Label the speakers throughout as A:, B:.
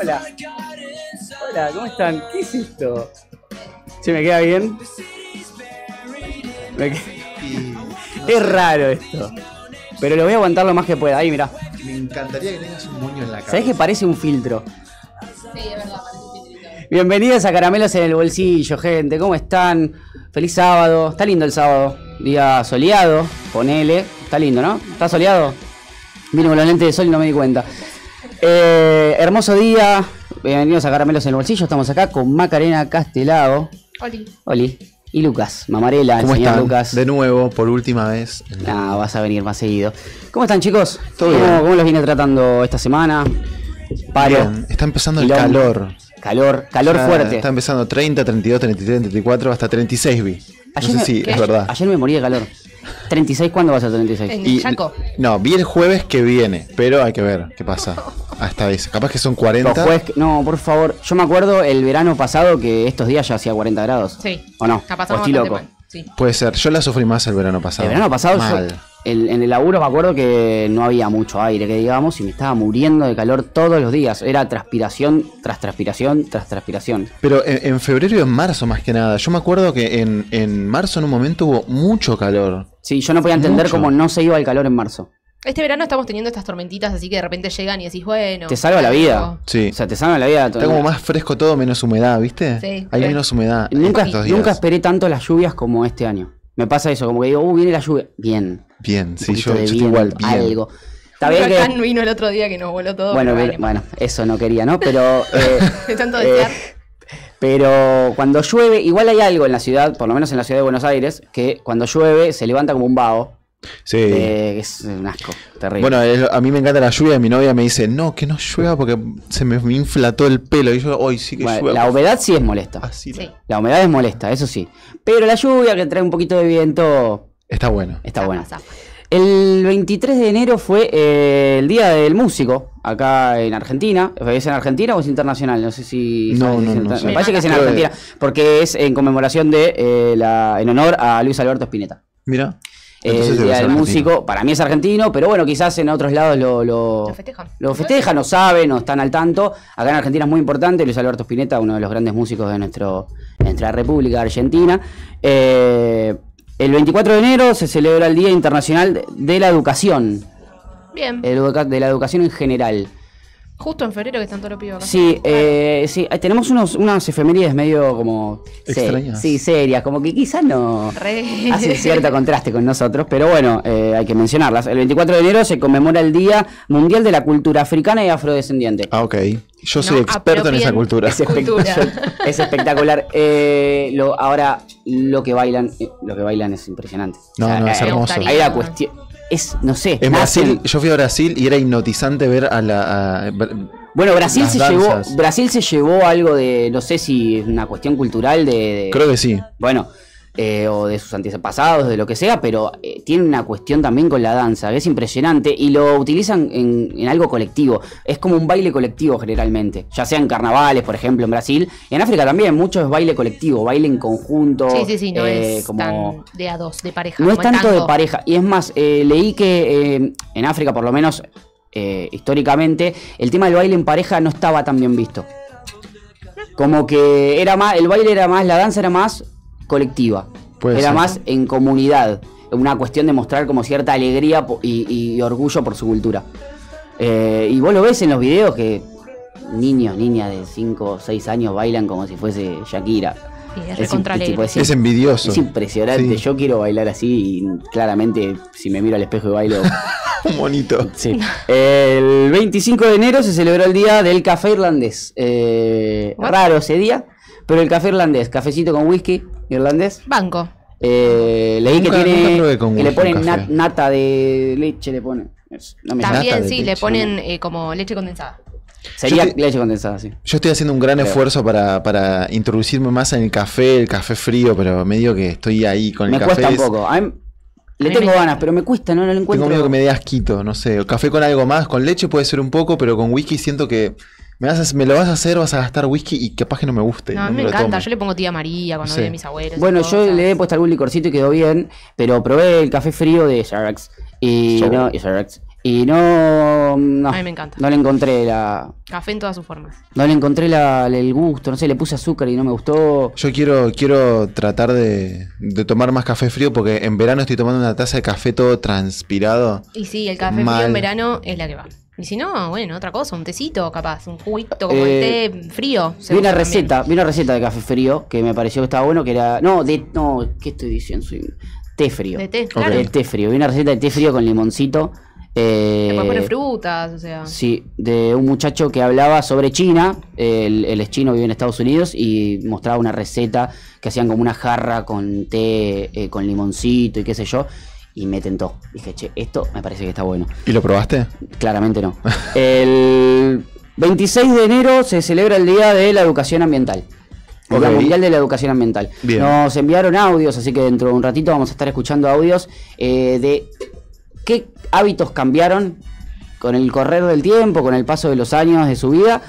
A: Hola. Hola, ¿cómo están? ¿Qué es esto? ¿Se me queda bien? Me Es raro esto. Pero lo voy a aguantar lo más que pueda. Ahí, mirá.
B: Me encantaría que tengas un moño en la cara.
A: ¿Sabés que parece un filtro?
C: Sí, es verdad, parece un filtrito.
A: Bienvenidos a Caramelos en el Bolsillo, gente. ¿Cómo están? Feliz sábado. Está lindo el sábado. Día soleado. Ponele. Está lindo, ¿no? ¿Está soleado? Vino con los lentes de sol y no me di cuenta. Eh, hermoso día. Bienvenidos a Caramelos en el Bolsillo. Estamos acá con Macarena Castelao.
C: Oli.
A: Oli. Y Lucas. Mamarela, el
B: ¿Cómo
A: señor
B: están?
A: Lucas.
B: De nuevo, por última vez.
A: Nah, vas a venir más seguido. ¿Cómo están, chicos?
B: Todo
A: ¿Cómo,
B: bien.
A: ¿Cómo los viene tratando esta semana? Paro.
B: Bien, Está empezando el calor.
A: Calor, calor
B: Ya
A: fuerte.
B: Está empezando 30, 32, 33, 34, hasta 36 vi. No sé
A: me-
B: si
C: ¿Qué?
B: es verdad.
A: Ayer me morí de calor. 36, ¿cuándo vas a 36?
C: En
B: Y-
C: el Chaco.
B: No, vi el jueves que viene, pero hay que ver qué pasa. Hasta vez. Capaz que son
A: Los
B: 40.
A: jueves que- no, por favor. Yo me acuerdo el verano pasado que estos días ya hacía 40 grados.
C: Sí.
A: ¿O no?
C: La
A: ¿O loco?
C: mal. Sí.
B: Puede ser. Yo la sufrí más el verano pasado.
A: El verano pasado yo-
B: Mal.
A: el- en el laburo me acuerdo que no había mucho aire, que digamos, y me estaba muriendo de calor todos los días. Era transpiración tras transpiración tras transpiración.
B: Pero en, en febrero y en marzo más que nada. Yo me acuerdo que en, en marzo en un momento hubo mucho calor.
A: Sí, yo no podía entender
B: Mucho.
A: cómo no se iba el calor en marzo.
C: Este verano estamos teniendo estas tormentitas, así que de repente llegan y decís, bueno.
A: Te salva la vida.
B: Sí.
A: O sea, te salva la vida.
B: Está como más fresco todo, menos humedad, ¿viste?
C: Sí.
B: Hay
C: Sí.
B: menos humedad.
A: Nunca,
B: estos días.
A: nunca esperé tanto las lluvias como este año. Me pasa eso, como que digo, uh, viene la lluvia. Bien.
B: Bien, sí, yo, yo estoy igual, bien.
A: Algo. Está
C: Un
A: bien
C: huracán
A: que.
C: vino el otro día que nos voló todo.
A: Bueno,
C: pero
A: bueno, eso no quería, ¿no? Pero. eh,
C: De tanto
A: eh,
C: desear.
A: pero cuando llueve, igual hay algo en la ciudad, por lo menos en la ciudad de Buenos Aires, que cuando llueve se levanta como un vaho.
B: Sí.
A: eh, es un asco, terrible.
B: Bueno, es- a mí me encanta la lluvia y mi novia me dice, no, que no llueva porque se me, me infla todo el pelo. Y yo, hoy sí que
A: Bueno,
B: llueva.
A: la humedad sí es molesta.
B: Así
C: Sí.
A: La humedad es molesta, eso sí. Pero la lluvia que trae un poquito de viento
B: Está bueno.
A: está buena. El 23 de enero fue eh, el Día del Músico acá en Argentina. ¿Es en Argentina o es internacional? No sé si...
B: No, no,
A: es
B: no sé.
A: Me parece que es en Argentina, porque es en conmemoración de eh, la, en honor a Luis Alberto Spinetta.
B: Mira.
A: El
B: Entonces argentino.
A: Músico, para mí es argentino, pero bueno, quizás en otros lados lo, lo,
C: Lo festejan.
A: lo festejan, no saben, no están al tanto. Acá en Argentina es muy importante, Luis Alberto Spinetta, uno de los grandes músicos de nuestro, de nuestra República Argentina. Eh, el 24 de enero se celebra el Día Internacional de- la Educación,
C: Bien.
A: de la educación en general.
C: Justo en febrero que están todos los pibes acá.
A: Sí, eh, sí, eh, tenemos unos, unas efemérides medio como...
B: Extrañas.
A: Sí, serias, como que quizás no...
C: Re.
A: Hacen cierto contraste con nosotros, pero bueno, eh, hay que mencionarlas. El 24 de enero se conmemora el Día Mundial de la Cultura Africana y Afrodescendiente.
B: Ah, ok. Yo soy
C: No
B: experto en esa cultura.
A: Es, espect-
C: Cultura.
A: es espectacular. Eh, lo, ahora, lo que bailan, eh, lo que bailan es impresionante.
B: No, no, es
A: eh,
B: hermoso.
A: Hay la cuestión. Es, no sé.
B: En Brasil, yo fui a Brasil y era hipnotizante ver a la. a-
A: Bueno, Brasil se
B: danzas.
A: llevó. Brasil se llevó algo de. No sé si es una cuestión cultural de. de-
B: creo que sí.
A: Bueno, eh, o de sus antepasados, de lo que sea, pero eh, tiene una cuestión también con la danza, que es impresionante, y lo utilizan en, en algo colectivo. Es como un baile colectivo generalmente, ya sea en carnavales, por ejemplo, en Brasil, y en África también, mucho es baile colectivo, baile en conjunto.
C: Sí, sí, sí, no
A: eh,
C: es
A: como...
C: tan de a dos, de pareja.
A: No es tanto de pareja. Y es más, eh, leí que en África, por lo menos históricamente, el tema del baile en pareja no estaba tan bien visto. Como que era más, el baile era más, la danza era más colectiva.
B: Puede
A: era
B: ser.
A: más en comunidad. Una cuestión de mostrar como cierta alegría y, y orgullo por su cultura. Eh, y vos lo ves en los videos que niños, niñas de 5 o 6 años bailan como si fuese Shakira.
C: Sí, es
A: Es
C: recontra
A: im- tipo,
C: alegre.
A: es
B: Es envidioso.
A: Es impresionante,
B: Sí.
A: yo quiero bailar así y claramente si me miro al espejo y bailo...
B: Un monito.
A: sí. El 25 de enero se celebró el día del café irlandés. Eh, raro ese día, pero el café irlandés, cafecito con whisky irlandés.
C: Banco.
A: Eh, leí
B: Nunca-
A: que tiene
B: con
A: que le ponen nat- nata de leche, le ponen. No me
C: También sí, le ponen eh, como leche condensada.
A: Sería leche condensada, sí.
B: Yo estoy haciendo un gran
A: Creo.
B: esfuerzo para, para introducirme más en el café, el café frío, pero medio que estoy ahí con el
A: Me
B: café.
A: cuesta un poco. A mí- le tengo
C: me-
A: ganas, pero me cuesta, no, no lo encuentro.
B: Tengo miedo que me dé asquito, no sé. Café con algo más, con leche puede ser un poco, pero con whisky siento que me, vas a- me lo vas a hacer, vas a gastar whisky y capaz que no me guste.
C: No, a mí
B: me
C: encanta.
B: tome.
C: Yo le pongo tía María cuando
B: Sí.
C: voy a mis abuelos.
A: Bueno, yo le he puesto algún licorcito y quedó bien, pero probé el café frío de Starbucks y no, y no. No,
C: A mí me encanta.
A: no le encontré la.
C: Café en todas sus formas.
A: No le encontré la- el gusto, no sé, le puse azúcar y no me gustó.
B: Yo quiero, quiero tratar de, de tomar más café frío porque en verano estoy tomando una taza de café todo transpirado.
C: Y sí, el café
B: Mal.
C: frío en verano es la que va. Y si no, bueno, otra cosa, un tecito capaz, un juguito como
A: Eh,
C: el té frío.
A: Vi una
C: también.
A: receta, vi una receta de café frío que me pareció que estaba bueno, que era. No, de. No, ¿qué estoy diciendo? Soy té frío.
C: De té, claro.
A: De té frío. Vi una receta de té frío con limoncito. eh,
C: Le puedes poner frutas, o sea.
A: Sí, de un muchacho que hablaba sobre China. Él, él es chino, vive en Estados Unidos y mostraba una receta que hacían como una jarra con té, eh, con limoncito y qué sé yo. Y me tentó. Dije, che, esto me parece que está bueno.
B: ¿Y lo probaste?
A: Claramente no. El 26 de enero se celebra el Día de la Educación Ambiental. El Día. Mundial de la Educación Ambiental.
B: Bien.
A: Nos enviaron audios, así que dentro de un ratito vamos a estar escuchando audios eh, de qué hábitos cambiaron con el correr del tiempo, con el paso de los años de su vida,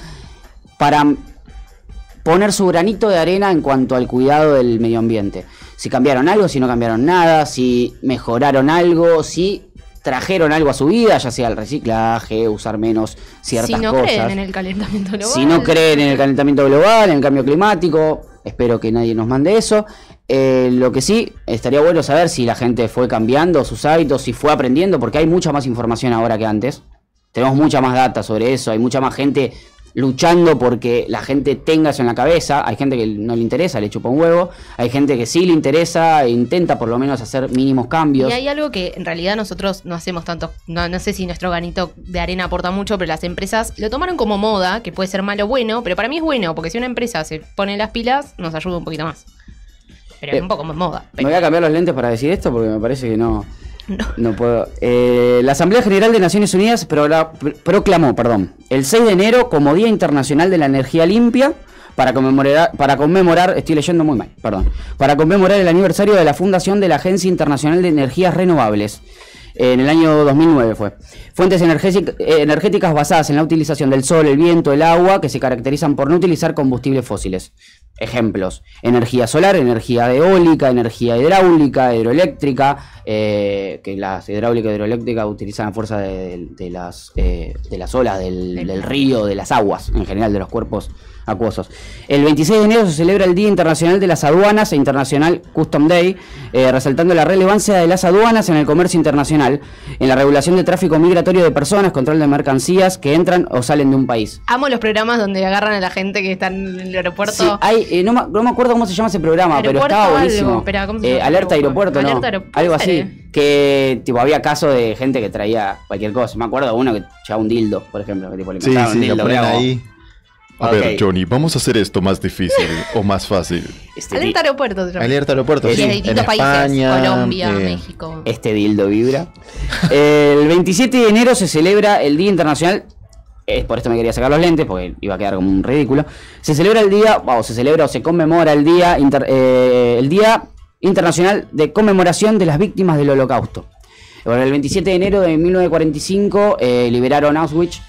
A: para poner su granito de arena en cuanto al cuidado del medio ambiente. Si cambiaron algo, si no cambiaron nada, si mejoraron algo, si trajeron algo a su vida, ya sea el reciclaje, usar menos ciertas
C: si no
A: cosas.
C: creen en el calentamiento global.
A: Si no creen en el calentamiento global, en el cambio climático, espero que nadie nos mande eso. Eh, lo que sí, estaría bueno saber si la gente fue cambiando sus hábitos, si fue aprendiendo, porque hay mucha más información ahora que antes. Tenemos mucha más data sobre eso, hay mucha más gente luchando porque la gente tenga eso en la cabeza. Hay gente que no le interesa, le chupa un huevo. Hay gente que sí le interesa e intenta por lo menos hacer mínimos cambios.
C: Y hay algo que en realidad nosotros no hacemos tanto, no, no sé si nuestro granito de arena aporta mucho, pero las empresas lo tomaron como moda, que puede ser malo o bueno, pero para mí es bueno, porque si una empresa se pone las pilas, nos ayuda un poquito más. Pero
A: Eh,
C: es un poco más moda.
A: Me
C: Pero
A: voy a cambiar los lentes para decir esto porque me parece que no.
C: No.
A: No puedo. Eh, la Asamblea General de Naciones Unidas proclamó perdón, el 6 de enero como Día Internacional de la Energía Limpia para conmemorar, para conmemorar, estoy leyendo muy mal, perdón, para conmemorar el aniversario de la fundación de la Agencia Internacional de Energías Renovables. En el año 2009 fue. Fuentes energétic- energéticas basadas en la utilización del sol, el viento, el agua, que se caracterizan por no utilizar combustibles fósiles. Ejemplos: energía solar, energía eólica, energía hidráulica, hidroeléctrica, eh, que las hidráulicas y hidroeléctricas utilizan la fuerza de, de las, eh, de las olas del, del río, de las aguas, en general de los cuerpos acuosos. El 26 de enero se celebra el Día Internacional de las Aduanas e Internacional Custom Day, eh, resaltando la relevancia de las aduanas en el comercio internacional, en la regulación de tráfico migratorio de personas, control de mercancías que entran o salen de un país.
C: Amo los programas donde agarran a la gente que está en el aeropuerto.
A: Sí, hay, eh, no, me, no me acuerdo cómo se llama ese programa, pero
C: Aeropuerto
A: estaba
C: algo,
A: buenísimo.
C: espera, ¿cómo se
A: Eh, alerta aeropuerto, ¿no?
C: Alerta aeropuerto,
A: algo así. Que tipo había casos de gente que traía cualquier cosa. Me acuerdo de uno que llevaba un dildo, por ejemplo, que tipo le
B: Sí,
A: un
B: sí, lo
A: dildo. como,
B: ahí.
D: A ver, Johnny, vamos a hacer esto más difícil o más fácil.
A: Este,
C: Alerta aeropuerto.
B: Alerta aeropuerto,
C: Y
B: sí.
C: de
B: En
C: distintos países.
B: España,
C: Colombia,
B: eh,
C: México.
A: Este dildo vibra. el 27 de enero se celebra el Día Internacional. Es por esto me quería sacar los lentes, porque iba a quedar como un ridículo. Se celebra el día, o se celebra o se conmemora el día, inter- eh, el día Internacional de Conmemoración de las Víctimas del Holocausto. Bueno, el 27 de enero de 1945 eh, liberaron Auschwitz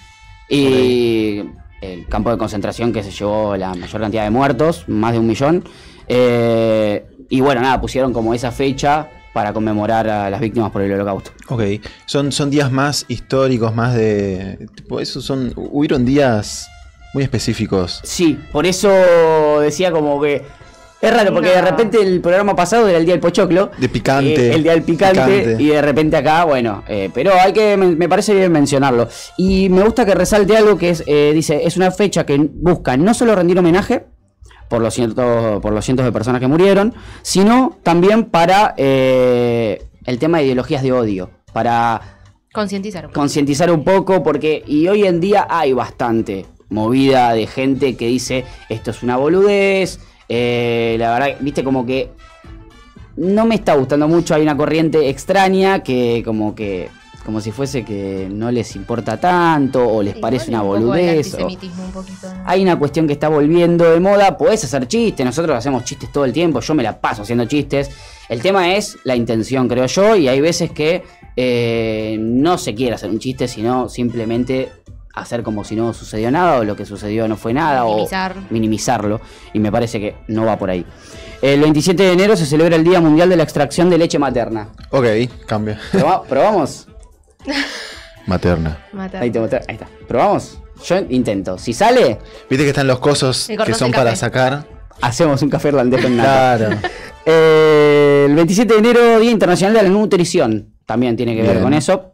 A: y el campo de concentración que se llevó la mayor cantidad de muertos, más de un millón. Eh, y bueno, nada, pusieron como esa fecha para conmemorar a las víctimas por el holocausto.
B: Ok, son, son días más históricos, más de... Tipo, esos son... Hubieron días muy específicos.
A: Sí, por eso decía como que es raro, porque
C: No.
A: de repente el programa pasado era el día del pochoclo.
B: De picante,
A: eh, el día del picante,
B: picante.
A: Y de repente acá, bueno, eh, pero hay que, me me parece bien mencionarlo. Y me gusta que resalte algo que es, eh, dice, es una fecha que busca no solo rendir homenaje, por los cientos, por los cientos de personas que murieron, sino también para eh, el tema de ideologías de odio, para
C: Concientizar.
A: concientizar un poco, porque y hoy en día hay bastante movida de gente que dice esto es una boludez, eh, la verdad, viste como que no me está gustando mucho, hay una corriente extraña que como que como si fuese que no les importa tanto o les
C: Sí,
A: parece una
C: un
A: boludez. o-
C: antisemitismo un poquito, ¿no?
A: hay una cuestión que está volviendo de moda, podés hacer chistes, nosotros hacemos chistes todo el tiempo, yo me la paso haciendo chistes. El tema es la intención, creo yo, y hay veces que eh, no se quiere hacer un chiste, sino simplemente hacer como si no sucedió nada o lo que sucedió no fue nada
C: Minimizar.
A: o minimizarlo, y me parece que no va por ahí. El 27 de enero se celebra el Día Mundial de la Extracción de Leche Materna.
B: Ok, cambia.
A: Proba- ¿Probamos?
D: Materna.
C: Mata.
A: Ahí, te mostré- ahí está. ¿Probamos? Yo intento. Si sale,
B: Viste que están los cosos que son para sacar.
A: hacemos un café irlandés con nata.
B: Claro.
A: Eh, el 27 de enero, Día Internacional de la Nutrición. También tiene que ver con eso.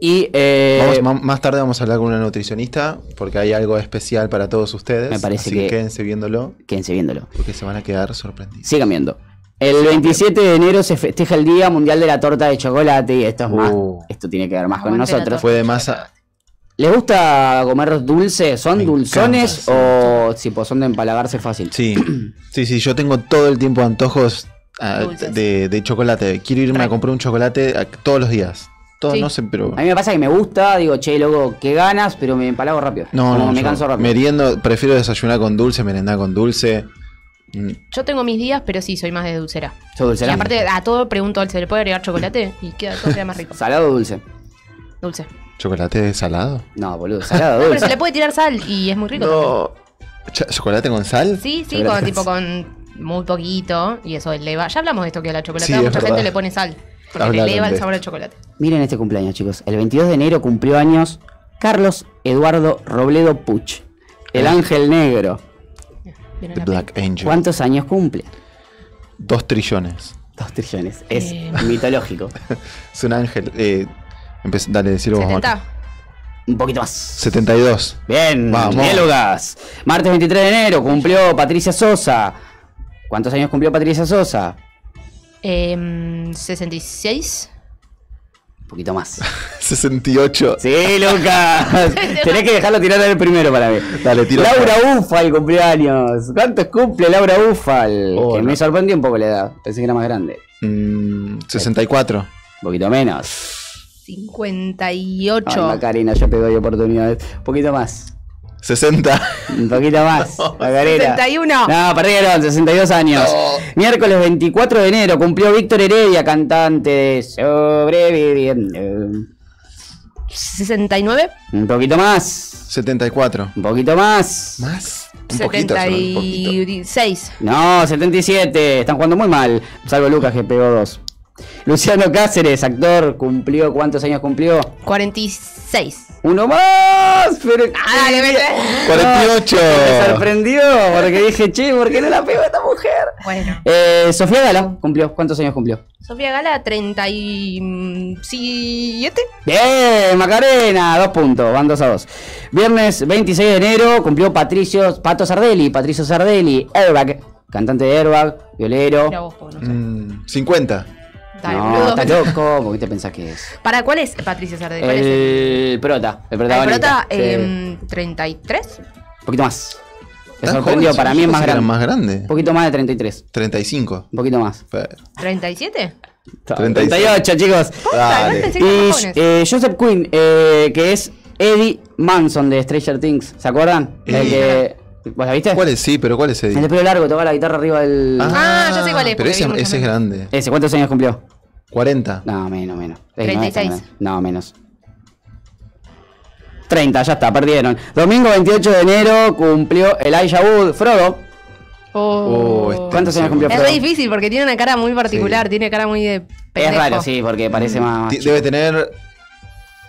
A: Y eh,
B: Vamos- más tarde vamos a hablar con una nutricionista porque hay algo especial para todos ustedes.
A: Me parece
B: así
A: que-
B: quédense viéndolo
A: quédense viéndolo.
B: porque se van a quedar sorprendidos.
A: Sigan viendo. El 27 de enero se festeja el Día Mundial de la Torta de Chocolate y esto es más.
B: Uh.
A: Esto tiene que ver más con nosotros.
B: Fue de masa.
A: ¿Les gusta comer dulce? ¿Son
B: Me
A: dulzones
B: encanta,
A: o tipo, son de empalagarse fácil?
B: Sí, sí, sí, yo tengo todo el tiempo antojos ah, de, de chocolate. Quiero irme a comprar un chocolate ah, todos los días. Todos,
C: Sí.
B: no sé, pero.
A: A mí me pasa que me gusta, digo, che, loco, qué ganas, pero me empalago rápido.
B: No,
A: Como
B: no,
A: me canso rápido.
B: Meriendo, prefiero desayunar con dulce, merendar con dulce. Mm,
C: Yo tengo mis días, pero sí, soy más de dulcera.
A: ¿Sos
C: Y
A: dulcera?
C: aparte, a todo pregunto, ¿se le puede agregar chocolate? Y queda todo queda más rico.
A: ¿Salado o dulce?
C: Dulce.
B: ¿Chocolate salado?
A: No, boludo, salado
C: No, pero se le puede tirar sal y es muy rico.
B: No. ¿Chocolate con sal?
C: Sí, sí, con, tipo con muy poquito y eso eleva. Ya hablamos de esto que a la chocolate
B: Sí,
C: mucha gente le pone sal. Porque eleva el sabor al chocolate.
A: Miren este cumpleaños, chicos. El 22 de enero cumplió años Carlos Eduardo Robledo Puch, el
B: Ah.
A: ángel negro.
B: The
C: la
B: Black Angel.
A: ¿Cuántos años cumple?
B: Dos trillones.
A: Dos trillones. Es
C: Eh.
A: mitológico.
B: Es un ángel. Eh, dale, decirlo vos, Marco.
C: 70.
A: Un poquito más.
B: 72.
A: Bien,
B: Vamos.
A: Lucas. Martes 23 de enero cumplió Patricia Sosa. ¿Cuántos años cumplió Patricia Sosa?
C: Em, 66.
A: Un poquito más.
B: 68.
A: Sí, Lucas. Tenés que dejarlo tirar el primero para mí.
B: Dale, tira.
A: Laura Ufal, cumpleaños. ¿Cuántos cumple Laura Ufal?
B: Oh,
A: que
B: no.
A: me sorprendió un poco la edad. Pensé que era más grande.
B: Mm, 64.
A: Un poquito menos.
C: 58.
A: Ay, Macarena, yo te doy oportunidades. Un poquito más.
B: 60.
A: Un poquito más. Macarena.
C: 61.
A: No, perdieron, 62 años. Miércoles 24 de enero cumplió Víctor Heredia, cantante de Sobreviviendo.
C: 69.
A: Un poquito más.
B: 74.
A: Un poquito más.
B: ¿Más? Un poquito, solo un poquito.
C: 76.
A: No, 77. Están jugando muy mal. Salvo Lucas que pegó dos. Luciano Cáceres, actor, cumplió. ¿Cuántos años cumplió?
C: 46.
A: Uno más. Pero.
C: Ah, vete.
B: 48.
A: Me sorprendió porque dije, che, ¿por qué no la pegó esta mujer?
C: Bueno.
A: Eh, Sofía Gala cumplió. ¿Cuántos años cumplió?
C: Sofía Gala, 37.
A: Bien, Macarena, dos puntos, van dos a dos. Viernes 26 de enero cumplió Patricio, Pato Sardelli, Patricio Sardelli, Airbag, cantante de Airbag, violero.
C: Vos, no sé.
B: Mm, 50.
A: No, está loco, ¿por qué te pensás que es?
C: ¿Para cuál es Patricia Sardelli? ¿Cuál es el?
A: El prota, el
C: El
A: protagonista.
C: prota,
A: Sí.
C: em, 33.
A: Un poquito más. Me
B: ¿Tan
A: sorprendió,
B: joven?
A: para mí es más grande.
B: más grande.
A: Un poquito más de 33,
B: 35.
A: un poquito más.
B: Pero-
C: 37.
B: 36.
A: 38, chicos.
B: Dale.
A: Y eh, Joseph Quinn, eh, que es Eddie Manson de Stranger Things, ¿se acuerdan? El
B: Eh.
A: que, ¿Vos la viste?
B: ¿Cuál es? Sí, pero ¿cuál es
A: El de
B: Eddie?
A: pelo largo, toca la guitarra arriba del...
C: Ah, ya sé cuál es,
B: Pero
C: porque
B: ese,
C: vi
B: ese es grande.
A: Ese, ¿cuántos años cumplió?
B: 40.
A: No, menos, menos.
C: 36.
A: No, esta no, no, menos. 30, ya está, perdieron. Domingo 28 de enero cumplió Elijah Wood, Frodo.
B: Oh, este-
A: ¿Cuántos años cumplió
C: Es
A: Frodo?
C: re difícil porque tiene una cara muy particular, tiene cara muy de
A: Es
C: pendejo.
A: raro, sí, porque parece más...
B: Ti-
A: chico.
B: Debe tener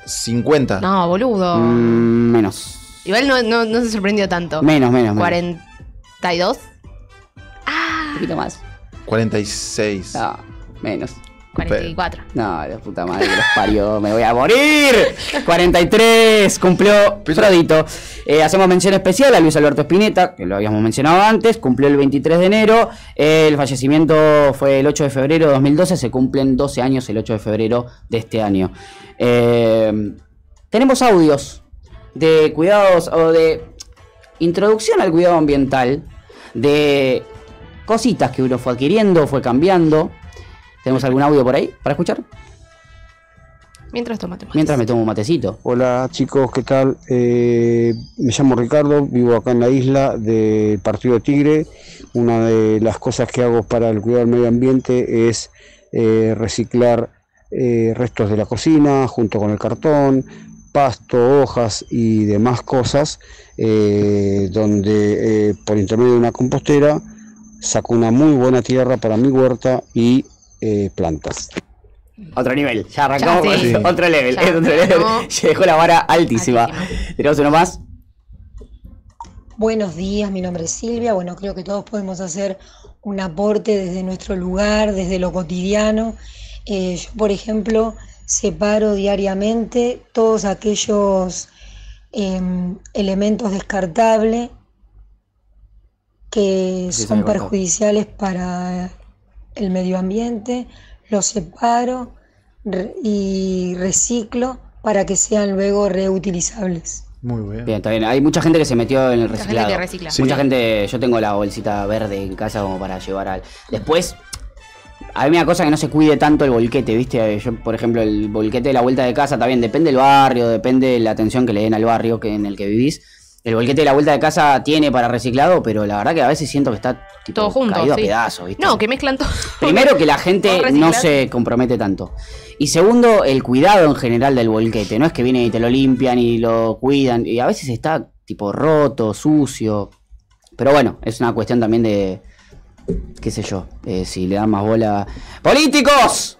B: 50.
C: No, boludo.
A: Mm, menos.
C: Igual no, no, no se sorprendió tanto.
A: Menos, menos, menos.
C: 42.
A: Un poquito más.
B: 46.
A: No, menos.
C: 44.
A: No, la puta madre que los parió, me voy a morir. 43, cumplió Frodito. Eh, hacemos mención especial a Luis Alberto Spinetta, que lo habíamos mencionado antes, cumplió el 23 de enero. Eh, el fallecimiento fue el 8 de febrero de 2012, se cumplen 12 años el 8 de febrero de este año. Eh, tenemos audios de cuidados o de introducción al cuidado ambiental, de cositas que uno fue adquiriendo, fue cambiando. ¿Tenemos algún audio por ahí para escuchar?
C: Mientras tomate más.
A: Mientras me tomo un matecito.
E: Hola chicos, ¿qué tal? Eh, me llamo Ricardo, vivo acá en la isla del Partido Tigre. Una de las cosas que hago para el cuidado del medio ambiente es eh, reciclar eh, restos de la cocina junto con el cartón, pasto, hojas y demás cosas, eh, donde eh, por intermedio de una compostera saco una muy buena tierra para mi huerta y eh, plantas.
A: Otro nivel. Ya arrancamos
C: Ya, sí.
A: con otro level.
C: Ya,
A: es otro level.
C: no.
A: Se dejó la vara altísima.
C: Altísima.
A: Tenemos uno más.
F: Buenos días, mi nombre es Silvia. Bueno, creo que todos podemos hacer un aporte desde nuestro lugar, desde lo cotidiano. Eh, yo, por ejemplo, separo diariamente todos aquellos em, elementos descartables que
A: Sí,
F: son perjudiciales para el medio ambiente, los separo re- y reciclo para que sean luego reutilizables.
B: Muy bien.
A: Bien, está bien. Hay mucha gente que se metió en el
C: Mucha gente
A: reciclado.
C: que recicla.
B: Sí.
A: Mucha gente, yo tengo la bolsita verde en casa como para llevar al. Después, a mí me da cosa que no se cuide tanto el volquete, ¿viste? Yo, por ejemplo, el volquete de la vuelta de casa también depende del barrio, depende de la atención que le den al barrio que, en el que vivís. El volquete de la vuelta de casa tiene para reciclado, pero la verdad que a veces siento que está tipo,
C: Todo junto.
A: caído
C: sí.
A: a pedazos, ¿viste?
C: No, que mezclan todo.
A: Primero que la gente no se compromete tanto. Y segundo, el cuidado en general del volquete. No es que vienen y te lo limpian y lo cuidan. Y a veces está tipo roto, sucio. Pero bueno, es una cuestión también de. Qué sé yo. eh, si le dan más bola. ¡Políticos!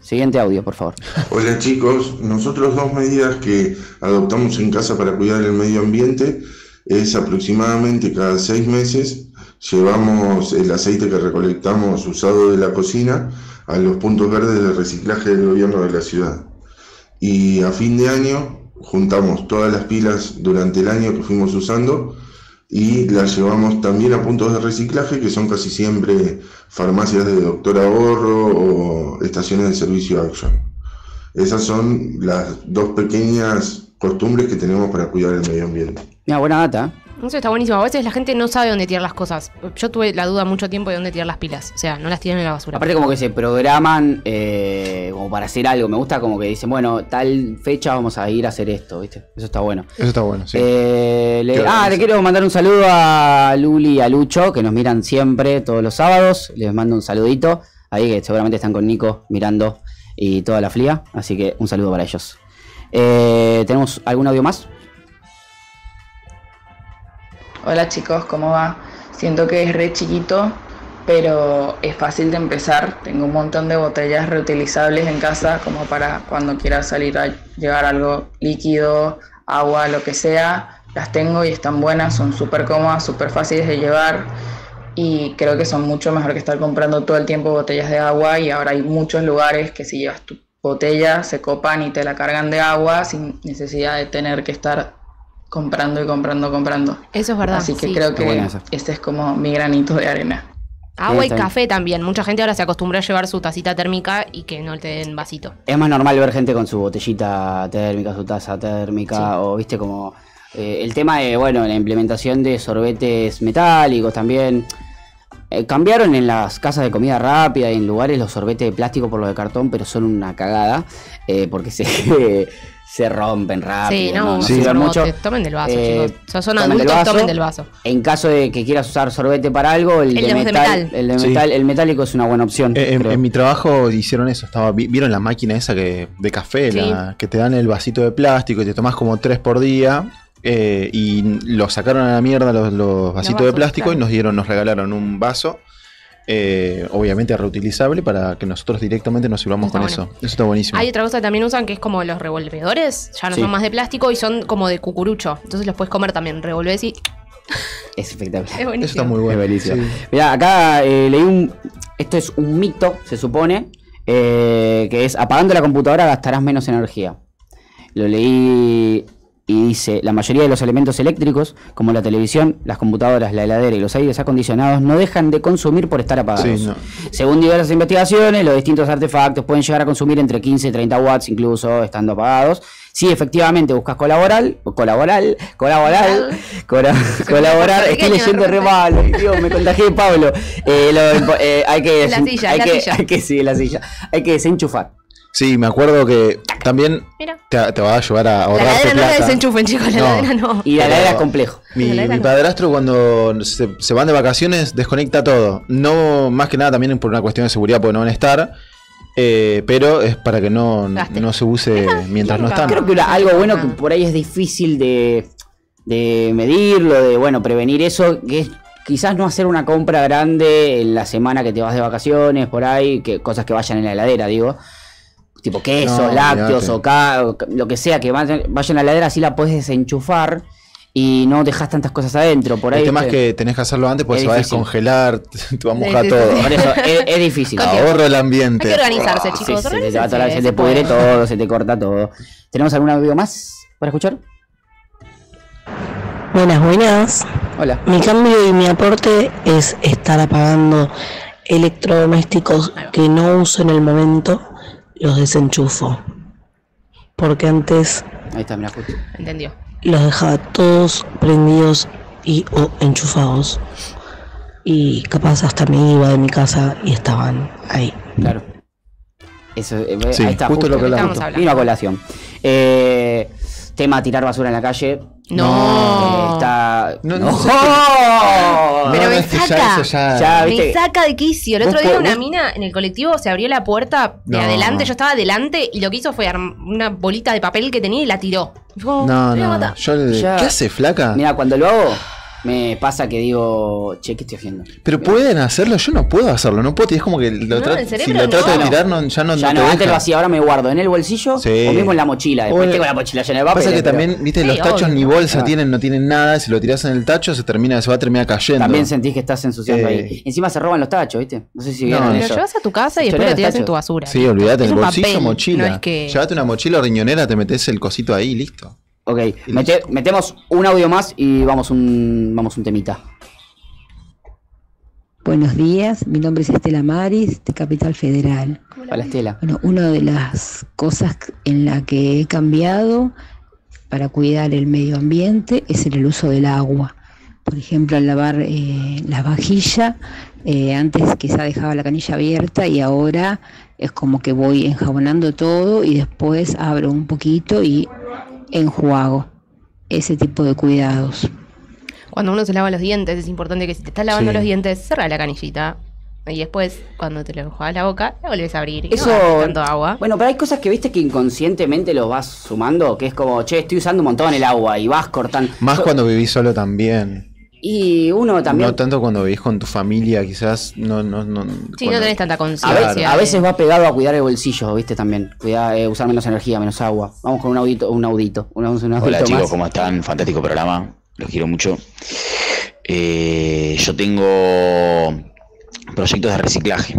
A: Siguiente audio, por favor.
G: Hola chicos, nosotros dos medidas que adoptamos en casa para cuidar el medio ambiente es aproximadamente cada seis meses llevamos el aceite que recolectamos usado de la cocina a los puntos verdes de reciclaje del gobierno de la ciudad. Y a fin de año juntamos todas las pilas durante el año que fuimos usando y las llevamos también a puntos de reciclaje que son casi siempre farmacias de doctor ahorro o estaciones de servicio Action. Esas son las dos pequeñas costumbres que tenemos para cuidar el medio ambiente.
A: Mira, buena data.
C: Eso está buenísimo. A veces la gente no sabe dónde tirar las cosas. Yo tuve la duda mucho tiempo de dónde tirar las pilas. O sea, no las tiran en la basura.
A: Aparte como que se programan eh, como para hacer algo. Me gusta como que dicen, bueno, tal fecha vamos a ir a hacer esto, ¿viste? Eso está bueno.
B: Eso está bueno, sí.
A: Eh, le- ah, le quiero mandar un saludo a Luli y a Lucho, que nos miran siempre todos los sábados. Les mando un saludito. Ahí que seguramente están con Nico mirando y toda la flia. Así que un saludo para ellos. Eh, ¿Tenemos algún audio más?
H: Hola chicos, ¿cómo va? Siento que es re chiquito, pero es fácil de empezar. Tengo un montón de botellas reutilizables en casa como para cuando quiera salir a llevar algo líquido, agua, lo que sea. Las tengo y están buenas, son súper cómodas, súper fáciles de llevar y creo que son mucho mejor que estar comprando todo el tiempo botellas de agua y ahora hay muchos lugares que si llevas tu botella se copan y te la cargan de agua sin necesidad de tener que estar comprando y comprando, comprando.
C: Eso es verdad.
H: Así que
C: sí.
H: creo que este es como mi granito de arena.
C: Agua y café también. Mucha gente ahora se acostumbró a llevar su tacita térmica y que no te den vasito.
A: Es más normal ver gente con su botellita térmica, su taza térmica,
C: Sí.
A: o viste como eh, el tema de, bueno, la implementación de sorbetes metálicos también. Eh, cambiaron en las casas de comida rápida y en lugares los sorbetes de plástico por los de cartón, pero son una cagada eh, porque se, se rompen rápido.
C: sí, no,
A: no
C: sí,
A: sirven mucho.
C: Tomen del vaso,
A: Eh,
C: chicos. O sea, son
A: tomen del
C: adultos,
A: vaso.
C: tomen del vaso.
A: En caso de que quieras usar sorbete para algo, el,
C: El
A: de,
C: de los de
A: metal,
C: metal.
A: El, de
B: Sí.
A: metal, el metálico es una buena opción.
B: Eh, en, mi trabajo hicieron eso. Estaba, vi- ¿Vieron la máquina esa que de café?
C: Sí.
B: La, que te dan el vasito de plástico y te tomas como tres por día. eh, y lo sacaron a la mierda los, los vasitos de
C: vasos,
B: plástico
C: claro.
B: y nos dieron, nos regalaron un vaso. Eh, obviamente reutilizable para que nosotros directamente nos sirvamos
C: Está
B: con
C: bueno.
B: eso. Eso está buenísimo.
C: Hay otra cosa que también usan que es como los revolvedores. Ya no
A: Sí.
C: son más de plástico y son como de cucurucho. Entonces los puedes comer también. Revolves y
A: Es espectacular.
C: es
B: Eso está muy bueno.
A: Es.
B: Sí.
A: Mirá, acá eh, leí un. Esto es un mito, se supone. eh, que es apagando la computadora gastarás menos energía. Lo leí y dice: La mayoría de los elementos eléctricos, como la televisión, las computadoras, la heladera y los aires acondicionados, no dejan de consumir por estar apagados.
B: Sí, no.
A: Según diversas investigaciones, los distintos artefactos pueden llegar a consumir entre 15 y 30 watts, incluso estando apagados. Si efectivamente buscas colaborar, colaborar, colaborar, cora- colaborar, estoy leyendo re mal, Dios, me contagié de Pablo. Eh, lo eh, hay que,
C: la silla,
A: hay,
C: la
A: que,
C: silla.
A: hay que, sí, la silla. Hay que desenchufar.
B: Sí, me acuerdo que también te, te va a ayudar a
C: La
B: ahorrarte
C: heladera no la desenchufen, chicos. La
B: No.
C: heladera no.
A: Y la heladera es complejo.
B: Mi,
C: La
B: mi
C: no.
B: padrastro cuando se, se van de vacaciones desconecta todo. No, más que nada también por una cuestión de seguridad porque no van a estar. eh, pero es para que no, no se use mientras no están.
A: Creo que algo bueno que por ahí es difícil de, de medirlo, de bueno, prevenir eso, que es quizás no hacer una compra grande en la semana que te vas de vacaciones, por ahí, que cosas que vayan en la heladera, digo. Tipo queso,
B: No,
A: lácteos o ca- o ca- lo que sea que vayan, vayan a la heladera, así la puedes desenchufar y no dejas tantas cosas adentro. Por ahí
B: el tema es que tenés que hacerlo antes porque se va a descongelar, te va a mojar todo.
A: Por eso, es, es difícil.
B: Ahorro el
C: Hay
B: ambiente.
C: que organizarse,
A: Sí,
C: chicos.
A: se, te, va toda la- se
C: se
A: te pudre todo, se te corta todo. ¿Tenemos algún audio más para escuchar?
I: Buenas, buenas.
A: Hola.
I: Mi cambio y mi aporte es estar apagando electrodomésticos que no uso en el momento, los desenchufo. Porque antes
A: Ahí está, mira, justo.
C: Entendió.
I: los dejaba todos prendidos y o enchufados. Y capaz hasta me iba de mi casa y estaban ahí.
A: Claro. Eso, eh,
B: Sí,
A: ahí está,
B: justo lo que hablamos.
A: Vino a colación. Eh, tema tirar basura en la calle.
C: No.
A: Está.
B: No,
A: ¡No!
B: no sé
C: Pero me
B: ya
C: saca.
B: eso ya-
A: Ya,
C: Me saca de quicio. El otro día una mina en el colectivo se abrió la puerta de
B: No.
C: adelante. Yo estaba adelante y lo que hizo fue una bolita de papel que tenía y la tiró. Y fue como,
B: No,
C: "Me voy a
B: no.
C: matar".
B: Yo le-
A: Ya.
B: ¿Qué hace, flaca?
A: Mira, cuando lo hago, me pasa que digo, che, ¿qué estoy haciendo?
B: Pero pueden hacerlo, yo no puedo hacerlo, no puedo, es como que lo
C: No,
B: tra- si lo trato
C: no.
B: de tirar no, ya no,
A: ya
B: no
A: no,
B: te
A: antes
B: deja.
A: lo hacía, ahora me guardo en el bolsillo
B: Sí.
A: o mismo en la mochila. Después tengo la mochila llena de papel.
B: Pasa que
A: pero
B: también, viste,
C: Sí,
B: los tachos
C: obvio.
B: ni bolsa
A: Ah.
B: tienen, no tienen nada, si lo tirás en el tacho se termina, se va a terminar cayendo.
A: También sentís que estás ensuciando
B: Eh.
A: ahí. Encima se roban los tachos, ¿viste? No sé si
B: No,
A: vieron
C: Pero lo
A: eso.
C: llevas a tu casa y después
A: de
C: lo tiras en tu basura.
B: Sí, olvídate, en el bolsillo, mochila. Llévate una mochila riñonera, te metes el cosito ahí, listo.
A: Ok, mete- metemos un audio más y vamos un, vamos un temita.
J: Buenos días, mi nombre es Estela Maris, de Capital Federal.
A: Hola Estela.
J: Bueno, una de las cosas en la que he cambiado para cuidar el medio ambiente es en el uso del agua. Por ejemplo, al lavar eh, la vajilla, eh, antes quizá dejaba la canilla abierta y ahora es como que voy enjabonando todo y después abro un poquito y enjuago. Ese tipo de cuidados.
C: Cuando uno se lava los dientes, es importante que si te estás lavando
B: Sí.
C: los dientes, cerra la canillita. Y después, cuando te lo enjuagas la boca, la volvés a abrir. Y
A: Eso.
C: no tanto agua.
A: Bueno, pero hay cosas que viste que inconscientemente lo vas sumando, que es como, che, estoy usando un montón el agua y vas cortando.
B: Más
A: Yo-
B: cuando vivís solo también.
A: Y uno también.
B: No tanto cuando vivís con tu familia, quizás no, no, no.
C: Sí,
B: cuando-
C: no tenés tanta
A: a, veces,
C: conciencia.
A: a
C: de-
A: veces va pegado a cuidar el bolsillo, viste también. Cuidar, eh, usar menos energía, menos agua. Vamos con un audito, un audito. Un, un audito
K: Hola chicos. ¿cómo están? Fantástico programa, los quiero mucho. Eh, yo tengo proyectos de reciclaje,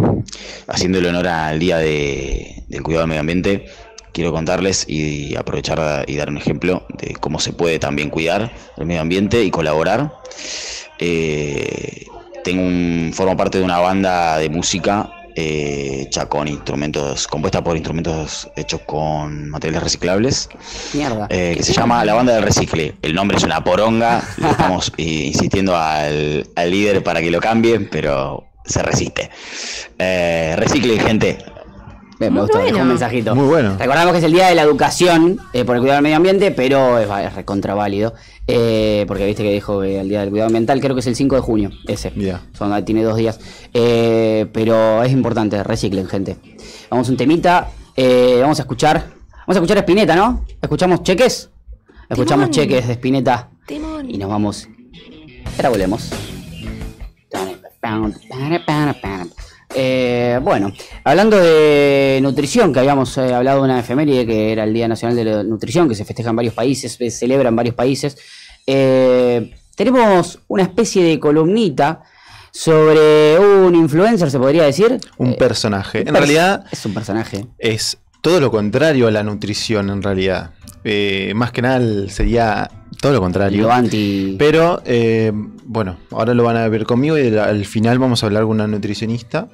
K: haciéndole honor al Día de- del Cuidado del Medio Ambiente. Quiero contarles y aprovechar y dar un ejemplo de cómo se puede también cuidar el medio ambiente y colaborar. Eh, tengo un, formo parte de una banda de música eh, hecha con instrumentos, compuesta por instrumentos hechos con materiales reciclables
A: Mierda.
K: eh, que se llama La Banda del Recicle. El nombre es una poronga, le estamos insistiendo al, al líder para que lo cambie, pero se resiste. Eh, recicle, gente.
A: Bien, me
C: Muy
A: gustó, dejó
C: bueno.
A: un mensajito.
B: Muy bueno.
A: Recordamos que es el día de la educación eh, por el cuidado del medio ambiente, pero es, es recontraválido. Eh, porque viste que dijo que el día del cuidado ambiental, creo que es el 5 de junio, ese.
B: Ya.
A: Son, tiene dos días. Eh, pero es importante, reciclen, gente. Vamos un temita. eh, vamos a escuchar. Vamos a escuchar a Spinetta, ¿no? ¿Escuchamos cheques? Escuchamos
C: Timón.
A: cheques de Spinetta.
C: Timón.
A: Y nos vamos. Ahora volvemos. Eh, bueno, hablando de nutrición, que habíamos eh, hablado de una efeméride que era el Día Nacional de la Nutrición, que se festeja en varios países, se celebra en varios países. eh, tenemos una especie de columnita sobre un influencer, se podría decir.
B: Un personaje. En
A: pers-
B: realidad
A: Es un personaje.
B: es todo lo contrario a la nutrición, en realidad. Más que nada sería todo lo contrario.
A: Lo anti.
B: Pero, bueno, ahora lo van a ver conmigo y al final vamos a hablar con una nutricionista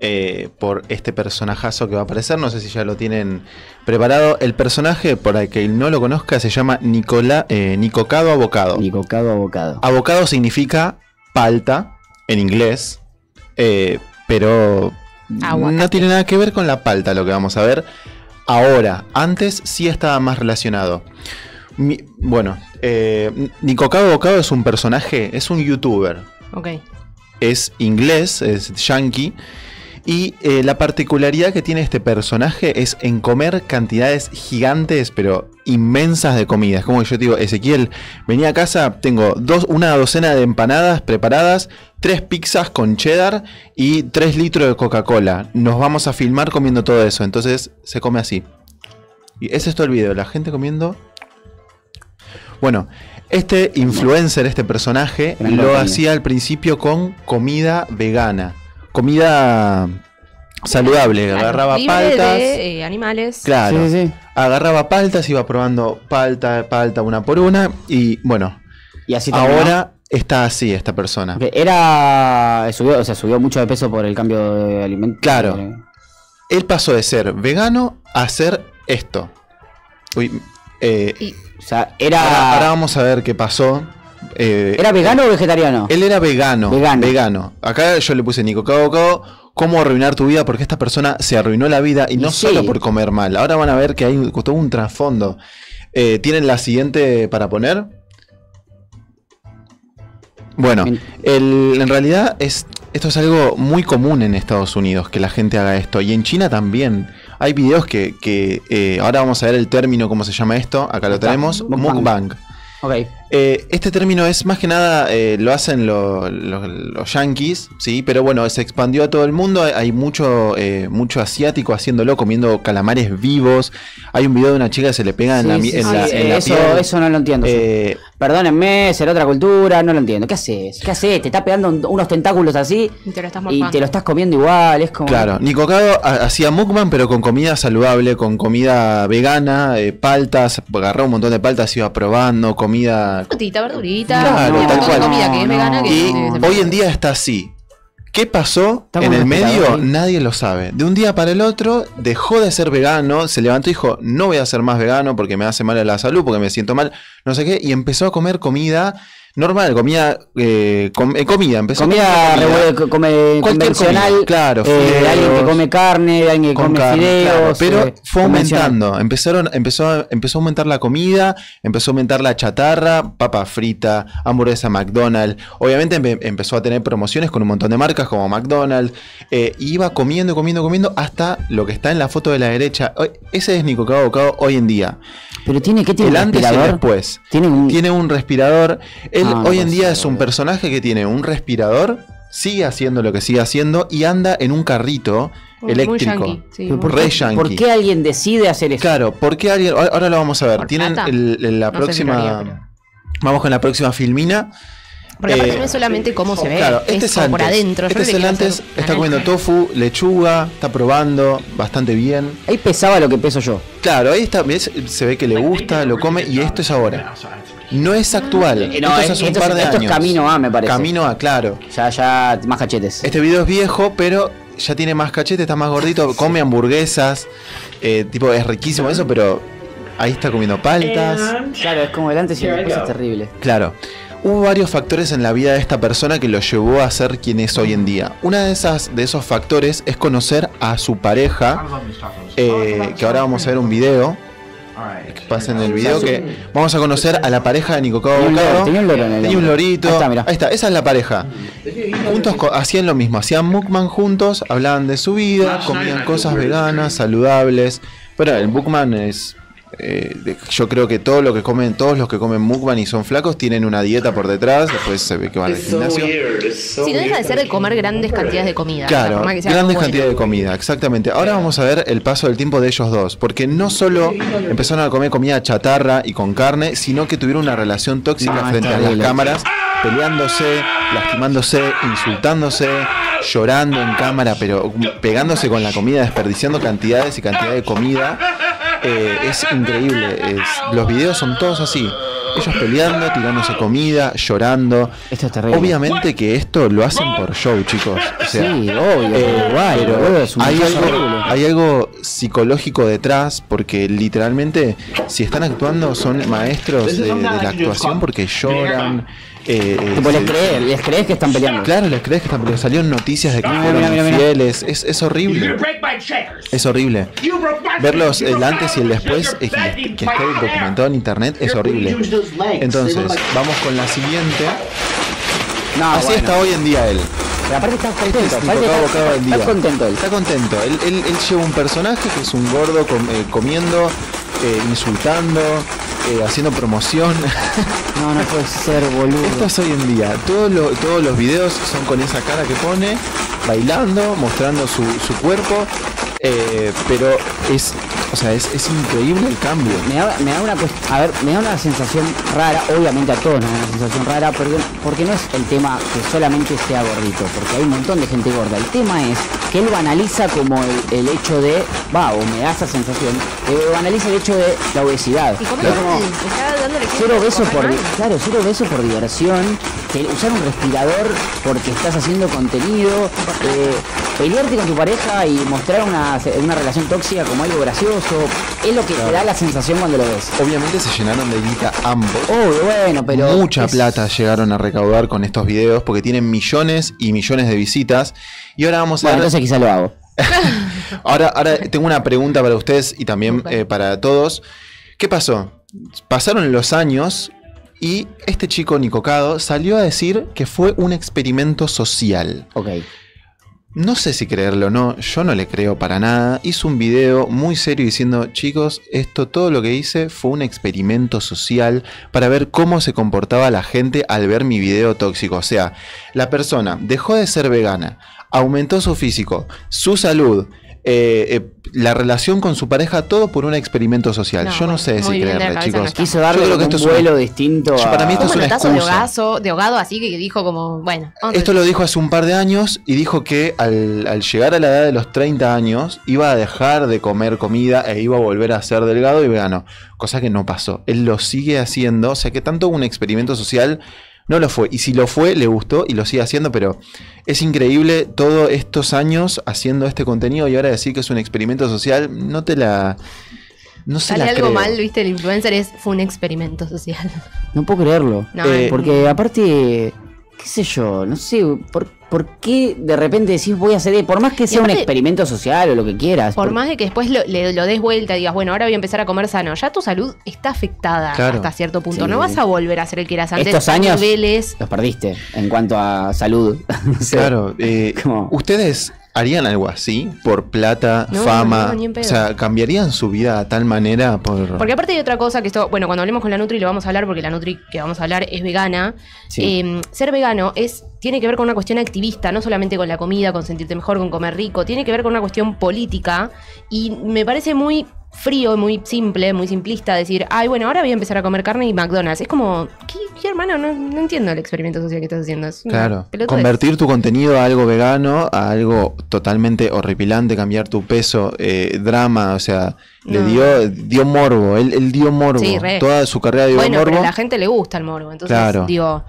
B: eh, por este personajazo que va a aparecer. No sé si ya lo tienen preparado. El personaje, por el que no lo conozca, se llama Nicola, eh, Nicocado Abocado.
A: Ni cocado a bocado.
B: Abocado significa palta en inglés, eh, pero
C: Aguacate.
B: no tiene nada que ver con la palta lo que vamos a ver. Ahora, antes sí estaba más relacionado. Mi- bueno, eh, Nicocado Abocado es un personaje, es un youtuber,
C: Ok.
B: es inglés, es yankee, Y eh, la particularidad que tiene este personaje es en comer cantidades gigantes, pero inmensas de comida. Es como que yo te digo, Ezequiel, venía a casa, tengo dos, una docena de empanadas preparadas, tres pizzas con cheddar y tres litros de Coca-Cola. Nos vamos a filmar comiendo todo eso. Entonces se come así. Y ese es todo el video, la gente comiendo. Bueno, este influencer, este personaje, lo hacía al principio con comida vegana. Comida saludable.
C: Claro,
B: agarraba
C: libre
B: paltas.
C: de eh, animales.
B: Claro.
A: Sí, sí.
B: Agarraba paltas, iba probando palta, palta una por una. Y bueno,
A: Y así terminó.
B: ahora está así esta persona.
A: Era. Subió, o sea, subió mucho de peso por el cambio de alimento.
B: Claro. Él pasó de ser vegano a ser esto. Uy, eh,
A: O sea, era.
B: ahora, ahora vamos a ver qué pasó. Eh,
A: ¿Era vegano o vegetariano?
B: Él era vegano.
A: Vegano.
B: Vegano. Acá yo le puse Nico Cabo Cabo. ¿Cómo arruinar tu vida? Porque esta persona se arruinó la vida y no
A: sí.
B: solo por comer mal. Ahora van a ver que hay todo un trasfondo. Eh, ¿Tienen la siguiente para poner? Bueno, el- en realidad es, esto es algo muy común en Estados Unidos, que la gente haga esto. Y en China también. Hay videos que, que, eh, ahora vamos a ver el término, cómo se llama esto. Acá lo tenemos.
A: Mukbang.
B: Mukbang.
A: Ok.
B: Eh, este término es más que nada, eh, lo hacen lo- lo- los yankees, ¿sí? Pero bueno, se expandió a todo el mundo. Hay- Hay mucho, eh, mucho asiático haciéndolo, comiendo calamares vivos. Hay un video de una chica que se le pega en la,
A: Sí,
B: en
A: sí,
B: la-
A: sí,
B: en la
A: eso,
B: piel.
A: eso no lo entiendo.
B: Eh,
A: Perdónenme, será otra cultura, no lo entiendo. ¿Qué haces? ¿Qué haces? Te está pegando un- unos tentáculos así
C: Y te lo estás
A: y te lo estás comiendo igual. Es como.
B: Claro, Nico Cado ha- hacía mukbang, pero con comida saludable, con comida vegana, eh, paltas, agarró un montón de paltas, iba probando, comida
C: Frutita, verdurita,
B: Claro, tal cual.
C: comida que es vegana que
B: Y hoy en día está así. ¿Qué pasó
A: Estamos
B: en el medio?
A: ahí.
B: Nadie lo sabe. De un día para el otro dejó de ser vegano, se levantó y dijo, no voy a ser más vegano porque me hace mal a la salud, porque me siento mal, no sé qué, y empezó a comer comida normal, comida, eh, com- eh, comida, empezó
A: Comida
B: comer
A: revuel- co- come-
B: Cualquier
A: convencional.
B: comida, claro,
A: eh, alguien que come carne, alguien que
B: con
A: come
B: carne,
A: fideos.
B: claro, pero
A: eh,
B: fue aumentando. Empezaron, empezó, a- empezó a aumentar la comida, empezó a aumentar la chatarra, papa frita, hamburguesa McDonald's. Obviamente empe- empezó a tener promociones con un montón de marcas como McDonald's. eh, iba comiendo, comiendo, comiendo hasta lo que está en la foto de la derecha. Ese es Nico Cabo Bocado hoy en día.
A: Pero tiene que tiene
B: El
A: un
B: antes y el
A: respirador.
B: después.
A: Tiene un.
B: Tiene un respirador. Él
A: Ah, no
B: hoy en día es un personaje que tiene un respirador, sigue haciendo lo que sigue haciendo y anda en un carrito
C: Muy
B: eléctrico.
C: yankee, sí,
A: ¿Por,
B: Re
A: qué,
B: yankee.
A: por qué alguien decide hacer eso?
B: Claro, ¿por qué alguien.? Ahora lo vamos a ver.
C: ¿Por
B: Tienen el- el- la
C: No
B: próxima.
C: pero-
B: Vamos con la próxima filmina.
C: Porque aparte
B: Eh,
C: no es solamente cómo se ve,
B: Claro,
C: es,
B: este es
C: como
B: antes.
C: por adentro.
B: Este es el antes. Está comiendo tofu, lechuga, está probando bastante bien.
A: Ahí pesaba lo que peso yo.
B: Claro, ahí está, ¿ves? se ve que le gusta, lo come y esto es ahora. No es actual.
A: Eh, no,
B: esto es
A: es-
B: hace un
A: esto
B: par
A: es-
B: de
A: esto es
B: años.
A: camino A, me parece.
B: Camino A, claro.
A: Ya, ya, más cachetes.
B: Este video es viejo, pero ya tiene más cachete, está más gordito, come hamburguesas. eh, tipo, es riquísimo eso, pero ahí está comiendo paltas.
A: Claro, es como el antes y el después es terrible.
B: Claro. Hubo varios factores en la vida de esta persona que lo llevó a ser quien es hoy en día. Una de esas de esos factores es conocer a su pareja, eh, que ahora vamos a ver un video. Que pasa en el video que vamos a conocer a la pareja de Nico Cabo
A: Tenía un loro,
B: Bocado.
A: tenía un loro en el
B: Tenía un lorito.
A: Ahí está, mirá.
B: Ahí está, esa es la pareja. Juntos hacían lo mismo, hacían mukbang juntos, hablaban de su vida, comían cosas veganas, saludables. Pero el mukbang es eh, de- yo creo que todo lo que comen, todos los que comen mukbang y son flacos tienen una dieta por detrás, después se ve que van al gimnasio.
C: Si no deja de ser de comer grandes cantidades de comida. la
B: Claro, grandes cantidades de comida, exactamente. Ahora vamos a ver el paso del tiempo de ellos dos, porque no solo empezaron a comer comida chatarra y con carne, sino que tuvieron una relación tóxica
A: No,
B: frente a las cámaras, peleándose, lastimándose, insultándose, llorando en cámara, pero pegándose con la comida, desperdiciando cantidades y cantidad de comida. Eh, es increíble, es- los videos son todos así. Ellos peleando, tirándose comida, llorando.
A: Esto es terrible.
B: Obviamente que esto lo hacen por show, chicos. O sea,
A: Sí, obvio,
B: eh,
A: igual,
B: pero
A: es un
B: hay, algo, hay algo psicológico detrás, porque literalmente, si están actuando, son maestros de, de la actuación porque lloran. Eh,
A: Tipo, les crees, les crees que están peleando.
B: Claro, les crees que están peleando. Salieron noticias de que
A: Mira,
B: fueron
A: mira, mira, mira.
B: infieles. Es, es horrible. Es horrible. Verlos el antes y el después, eh, que, que esté documentado en internet, es horrible. Entonces, vamos con la siguiente.
A: No,
B: Así
A: bueno.
B: está hoy en día él.
A: Pero aparte está contento.
B: Este es
A: aparte está, está contento él.
B: Está contento. Él, él- él lleva un personaje que es un gordo com- eh, comiendo, eh, insultando, eh, haciendo promoción.
A: No, no puede ser, boludo.
B: Esto es hoy en día. Todos, lo- todos los videos son con esa cara que pone, bailando, mostrando su, su cuerpo. Eh, pero es, o sea, es, es increíble el cambio.
A: Me da, me da una cuest- a ver, me da una sensación rara, obviamente a todos nos da una sensación rara, porque, porque no es el tema que solamente sea gordito, porque hay un montón de gente gorda. El tema es que él banaliza como el, el hecho de, va, o me da esa sensación, que banaliza el hecho de la obesidad.
C: Y
A: como,
C: dándole
A: Cero besos por claro, cero besos por diversión, usar un respirador porque estás haciendo contenido, eh, pelearte con tu pareja y mostrar una, una relación tóxica como algo gracioso, es lo que te da la sensación cuando lo ves.
B: Obviamente se llenaron de guita ambos.
A: Oh, bueno, pero
B: Mucha
A: es-
B: plata llegaron a recaudar con estos videos porque tienen millones y millones de visitas. Y ahora vamos a
A: Bueno, entonces quizá lo hago.
B: Ahora, ahora tengo una pregunta para ustedes y también eh, para todos. ¿Qué pasó? Pasaron los años y este chico Nicocado salió a decir que fue un experimento social.
A: Ok.
B: No sé si creerlo o no, yo no le creo para nada. Hizo un video muy serio diciendo, chicos, esto todo lo que hice fue un experimento social para ver cómo se comportaba la gente al ver mi video tóxico. O sea, la persona dejó de ser vegana, aumentó su físico, su salud, eh, eh, la relación con su pareja, todo por un experimento social.
C: No,
B: yo no sé si creerle,
C: no
B: chicos.
A: Quiso darle
B: Yo creo
A: como
B: que esto
A: un
B: es una-
A: vuelo distinto
B: Yo- para mí esto
C: Un
B: es una
C: de
B: excusa.
C: de ahogado así que dijo como, bueno.
B: Esto lo dijo hace un par de años y dijo que al, al llegar a la edad de los 30 años iba a dejar de comer comida e iba a volver a ser delgado y vegano. Cosa que no pasó. Él lo sigue haciendo. O sea que tanto un experimento social no lo fue. Y si lo fue, le gustó y lo sigue haciendo. Pero es increíble todos estos años haciendo este contenido y ahora decir que es un experimento social, no te la... No se
C: Sale
B: la
C: algo
B: creo.
C: mal, viste, el influencer es, fue un experimento social.
A: No puedo creerlo.
C: No,
B: Eh,
A: Porque aparte, qué sé yo, no sé, ¿por, por qué de repente decís voy a hacer, por más que sea un experimento social o lo que quieras?
C: Por
A: por-
C: más de que después lo, le- lo des vuelta y digas, bueno, ahora voy a empezar a comer sano, ya tu salud está afectada
B: Claro.
C: hasta cierto punto.
A: Sí.
C: No vas a volver a ser el que eras antes.
A: Estos años
C: niveles.
A: los perdiste en cuanto a salud. No sé.
B: Claro, eh, ¿ustedes harían algo así por plata,
C: No,
B: fama?
C: no,
B: o sea, ¿cambiarían su vida a tal manera por...?
C: Porque aparte hay otra cosa que esto, bueno, cuando hablemos con la Nutri lo vamos a hablar porque la Nutri que vamos a hablar es vegana.
A: Sí.
C: Eh, ser vegano es tiene que ver con una cuestión activista, no solamente con la comida, con sentirte mejor, con comer rico, tiene que ver con una cuestión política y me parece muy frío, muy simple, muy simplista decir, ay, bueno, ahora voy a empezar a comer carne y McDonald's. Es como, ¿qué, qué, hermano? No, no entiendo el experimento social que estás haciendo. Es
B: Claro, convertir tu contenido a algo vegano, a algo totalmente horripilante, cambiar tu peso, eh, drama, o sea, le dio, dio morbo, él, él dio morbo,
C: Sí, re.
B: toda su carrera dio
C: Bueno,
B: morbo.
C: pero a la gente le gusta el morbo, entonces
B: Claro.
C: digo,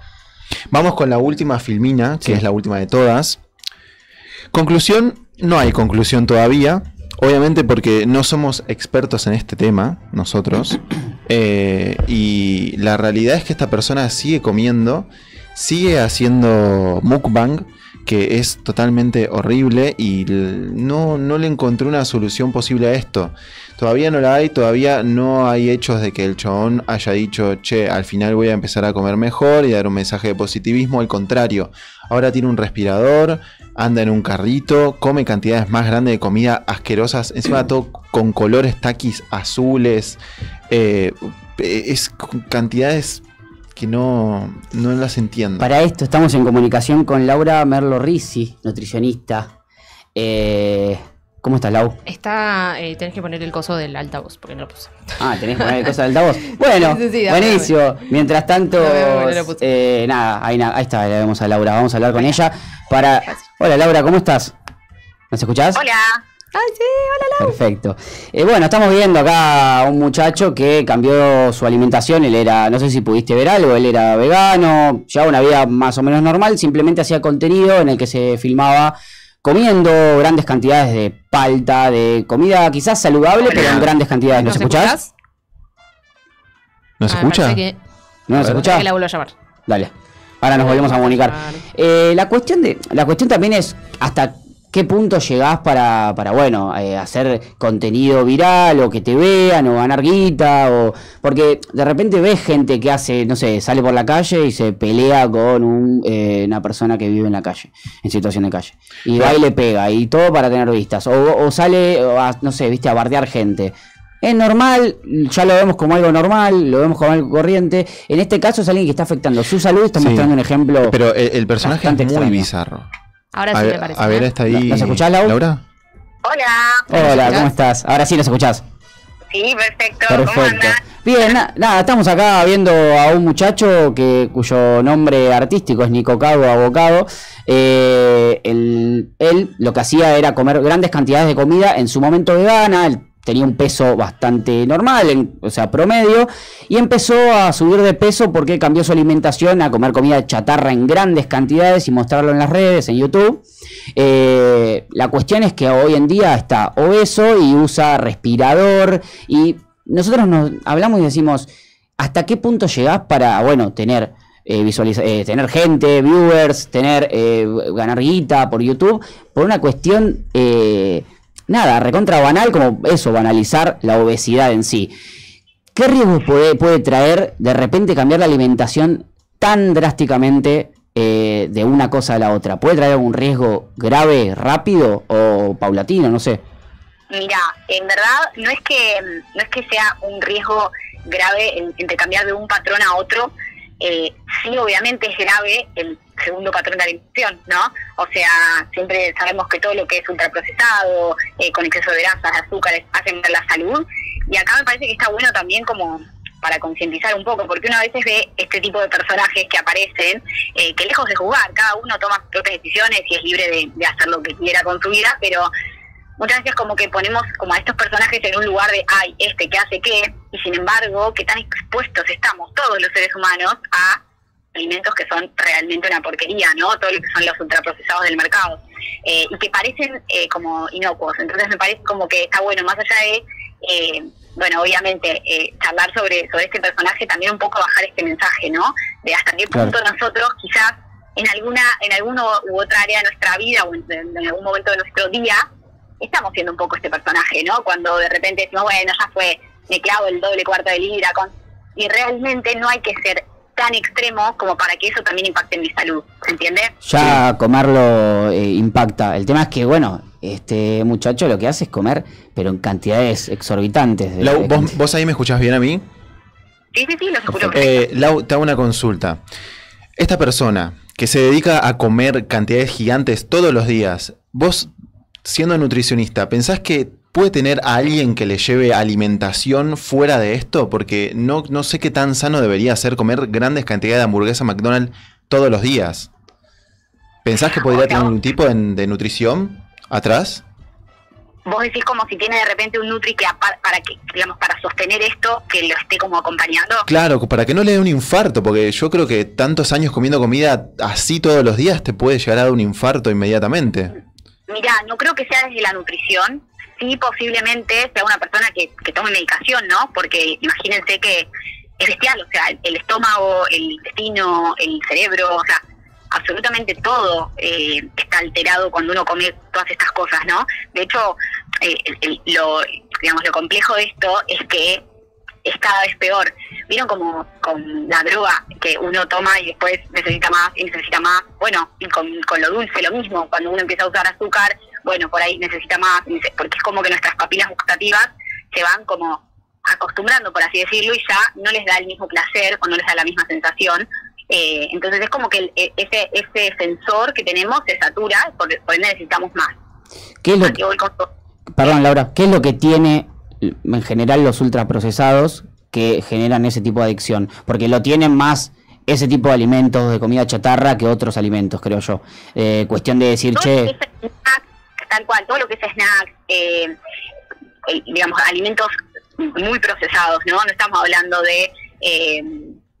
B: Vamos con la última filmina, que
A: Sí.
B: es la última de todas. Conclusión, no hay conclusión todavía. Obviamente porque no somos expertos en este tema, nosotros. Eh, y la realidad es que esta persona sigue comiendo, sigue haciendo mukbang, que es totalmente horrible y no, no le encontré una solución posible a esto. Todavía no la hay, todavía no hay hechos de que el chabón haya dicho, che, al final voy a empezar a comer mejor y dar un mensaje de positivismo. Al contrario, ahora tiene un respirador, anda en un carrito, come cantidades más grandes de comida asquerosas, encima todo con colores taquis azules, eh, es cantidades que no, no las entiendo.
A: Para esto estamos en comunicación con Laura Merlo Risi, nutricionista. Eh, ¿Cómo estás, Lau?
C: está, eh, tenés que poner el coso del altavoz, porque no lo puse.
A: Ah, tenés que poner el cosa del altavoz. Bueno,
C: Sí, sí, sí, dame,
A: buenísimo. Mientras tanto,
C: no
A: eh, nada, ahí, está, le vemos a Laura. Vamos a hablar con ella para. Hola, Laura, ¿cómo estás? ¿Nos escuchás?
L: Hola.
C: Ay, sí, hola, Lau.
A: Perfecto. Eh, bueno, estamos viendo acá a un muchacho que cambió su alimentación. Él era, no sé si pudiste ver algo, él era vegano, llevaba una vida más o menos normal, simplemente hacía contenido en el que se filmaba comiendo grandes cantidades de palta, de comida quizás saludable, pero en grandes cantidades. ¿Nos, escuchás?
B: ¿No se
C: Ah,
B: escucha?
C: que-
A: ¿No nos
B: A ver.
A: escuchás?
C: que la vuelvo a llamar.
A: Dale. Ahora nos volvemos a comunicar. Eh, la cuestión de la cuestión también es hasta qué punto llegás para, para bueno, eh, hacer contenido viral o que te vean o ganar guita o porque de repente ves gente que hace, no sé, sale por la calle y se pelea con un, eh, una persona que vive en la calle, en situación de calle. Y va y le pega y todo para tener vistas. O, o sale, o a, no sé, viste, a bardear gente. Es normal, ya lo vemos como algo normal, lo vemos como algo corriente. En este caso es alguien que está afectando su salud, está
B: Sí.
A: mostrando un ejemplo.
B: Pero el, el personaje es muy
A: extraño.
B: bizarro.
C: Ahora sí me parece.
B: A ver,
C: ¿eh?
B: está ahí.
A: ¿Nos escuchás, Lau?
B: Laura?
A: Hola, ¿cómo estás? Ahora sí nos escuchás.
L: Sí, perfecto. ¿Cómo
A: Perfecto.
L: andás?
A: Bien, na- nada, estamos acá viendo a un muchacho que cuyo nombre artístico es Nico Cago Abocado. Eh, el- él lo que hacía era comer grandes cantidades de comida en su momento vegana. Él tenía un peso bastante normal, o sea, promedio, y empezó a subir de peso porque cambió su alimentación a comer comida chatarra en grandes cantidades y mostrarlo en las redes, en YouTube. Eh, la cuestión es que hoy en día está obeso y usa respirador y nosotros nos hablamos y decimos, ¿hasta qué punto llegás para, bueno, tener, eh, eh, tener gente, viewers, tener, eh, ganar guita por YouTube, por una cuestión, nada, recontra banal como eso, banalizar la obesidad en sí? ¿Qué riesgos puede, puede traer de repente cambiar la alimentación tan drásticamente eh, de una cosa a la otra? ¿Puede traer algún riesgo grave, rápido o paulatino? No sé.
L: Mira, en verdad no es que no es que sea un riesgo grave en- entre cambiar de un patrón a otro. Eh, sí, obviamente es grave el segundo patrón de alimentación, ¿no? O sea, siempre sabemos que todo lo que es ultraprocesado, eh, con exceso de grasas, azúcares, hacen mal la salud. Y acá me parece que está bueno también como para concientizar un poco, porque uno a veces ve este tipo de personajes que aparecen, eh, que lejos de jugar, cada uno toma sus propias decisiones y es libre de, de hacer lo que quiera con su vida, pero muchas veces como que ponemos como a estos personajes en un lugar de, ay, este que hace qué, y sin embargo, que tan expuestos estamos todos los seres humanos a alimentos que son realmente una porquería, ¿no? Todo lo que son los ultraprocesados del mercado, eh, y que parecen eh, como inocuos. Entonces me parece como que está bueno, más allá de, eh, bueno, obviamente, eh, charlar sobre, sobre este personaje, también un poco bajar este mensaje, ¿no? De hasta qué
A: Claro.
L: punto nosotros quizás en alguna en alguno u otra área de nuestra vida o en, en algún momento de nuestro día estamos siendo un poco este personaje, ¿no? Cuando de repente decimos, bueno, ya fue, me clavo el doble cuarto de libra, con... y realmente no hay que ser tan extremo como para que eso también impacte en mi salud, ¿se entiende?
A: Ya comerlo eh, impacta. El tema es que, bueno, este muchacho lo que hace es comer, pero en cantidades exorbitantes. de-
B: Lau,
A: de-
B: ¿vos, vos ahí me escuchás bien a mí?
L: Sí, sí, sí, los escucho.
B: Eh, Lau, te hago una consulta. Esta persona que se dedica a comer cantidades gigantes todos los días, vos, siendo nutricionista, ¿pensás que puede tener a alguien que le lleve alimentación fuera de esto? Porque no, no sé qué tan sano debería ser comer grandes cantidades de hamburguesa McDonald's todos los días. ¿Pensás que podría tener un tipo de, de nutrición atrás?
L: Vos decís como si tiene de repente un Nutri que para que, digamos, para sostener esto, que lo esté como acompañando.
B: Claro, para que no le dé un infarto, porque yo creo que tantos años comiendo comida así todos los días te puede llegar a dar un infarto inmediatamente.
L: Mira, no creo que sea desde la nutrición, sí posiblemente sea una persona que, que tome medicación, ¿no? Porque imagínense que es bestial, o sea, el estómago, el intestino, el cerebro, o sea, absolutamente todo eh, está alterado cuando uno come todas estas cosas, ¿no? De hecho, eh, el- lo, digamos, lo complejo de esto es que es cada vez peor. ¿Vieron como con la droga que uno toma y después necesita más y necesita más? Bueno, y con, con lo dulce lo mismo. Cuando uno empieza a usar azúcar, bueno, por ahí necesita más, porque es como que nuestras papilas gustativas se van como acostumbrando, por así decirlo, y ya no les da el mismo placer o no les da la misma sensación. Eh, entonces es como que el- e- ese, ese sensor que tenemos se satura, por, por ende necesitamos más.
A: ¿Qué es lo que, perdón, Laura, ¿qué es lo que tiene en general los ultraprocesados que generan ese tipo de adicción? Porque lo tienen más ese tipo de alimentos de comida chatarra que otros alimentos, creo yo. Eh, cuestión de decir, che,
L: tal cual, todo lo que es snack, eh, eh, digamos, alimentos muy procesados, ¿no? No estamos hablando de, eh,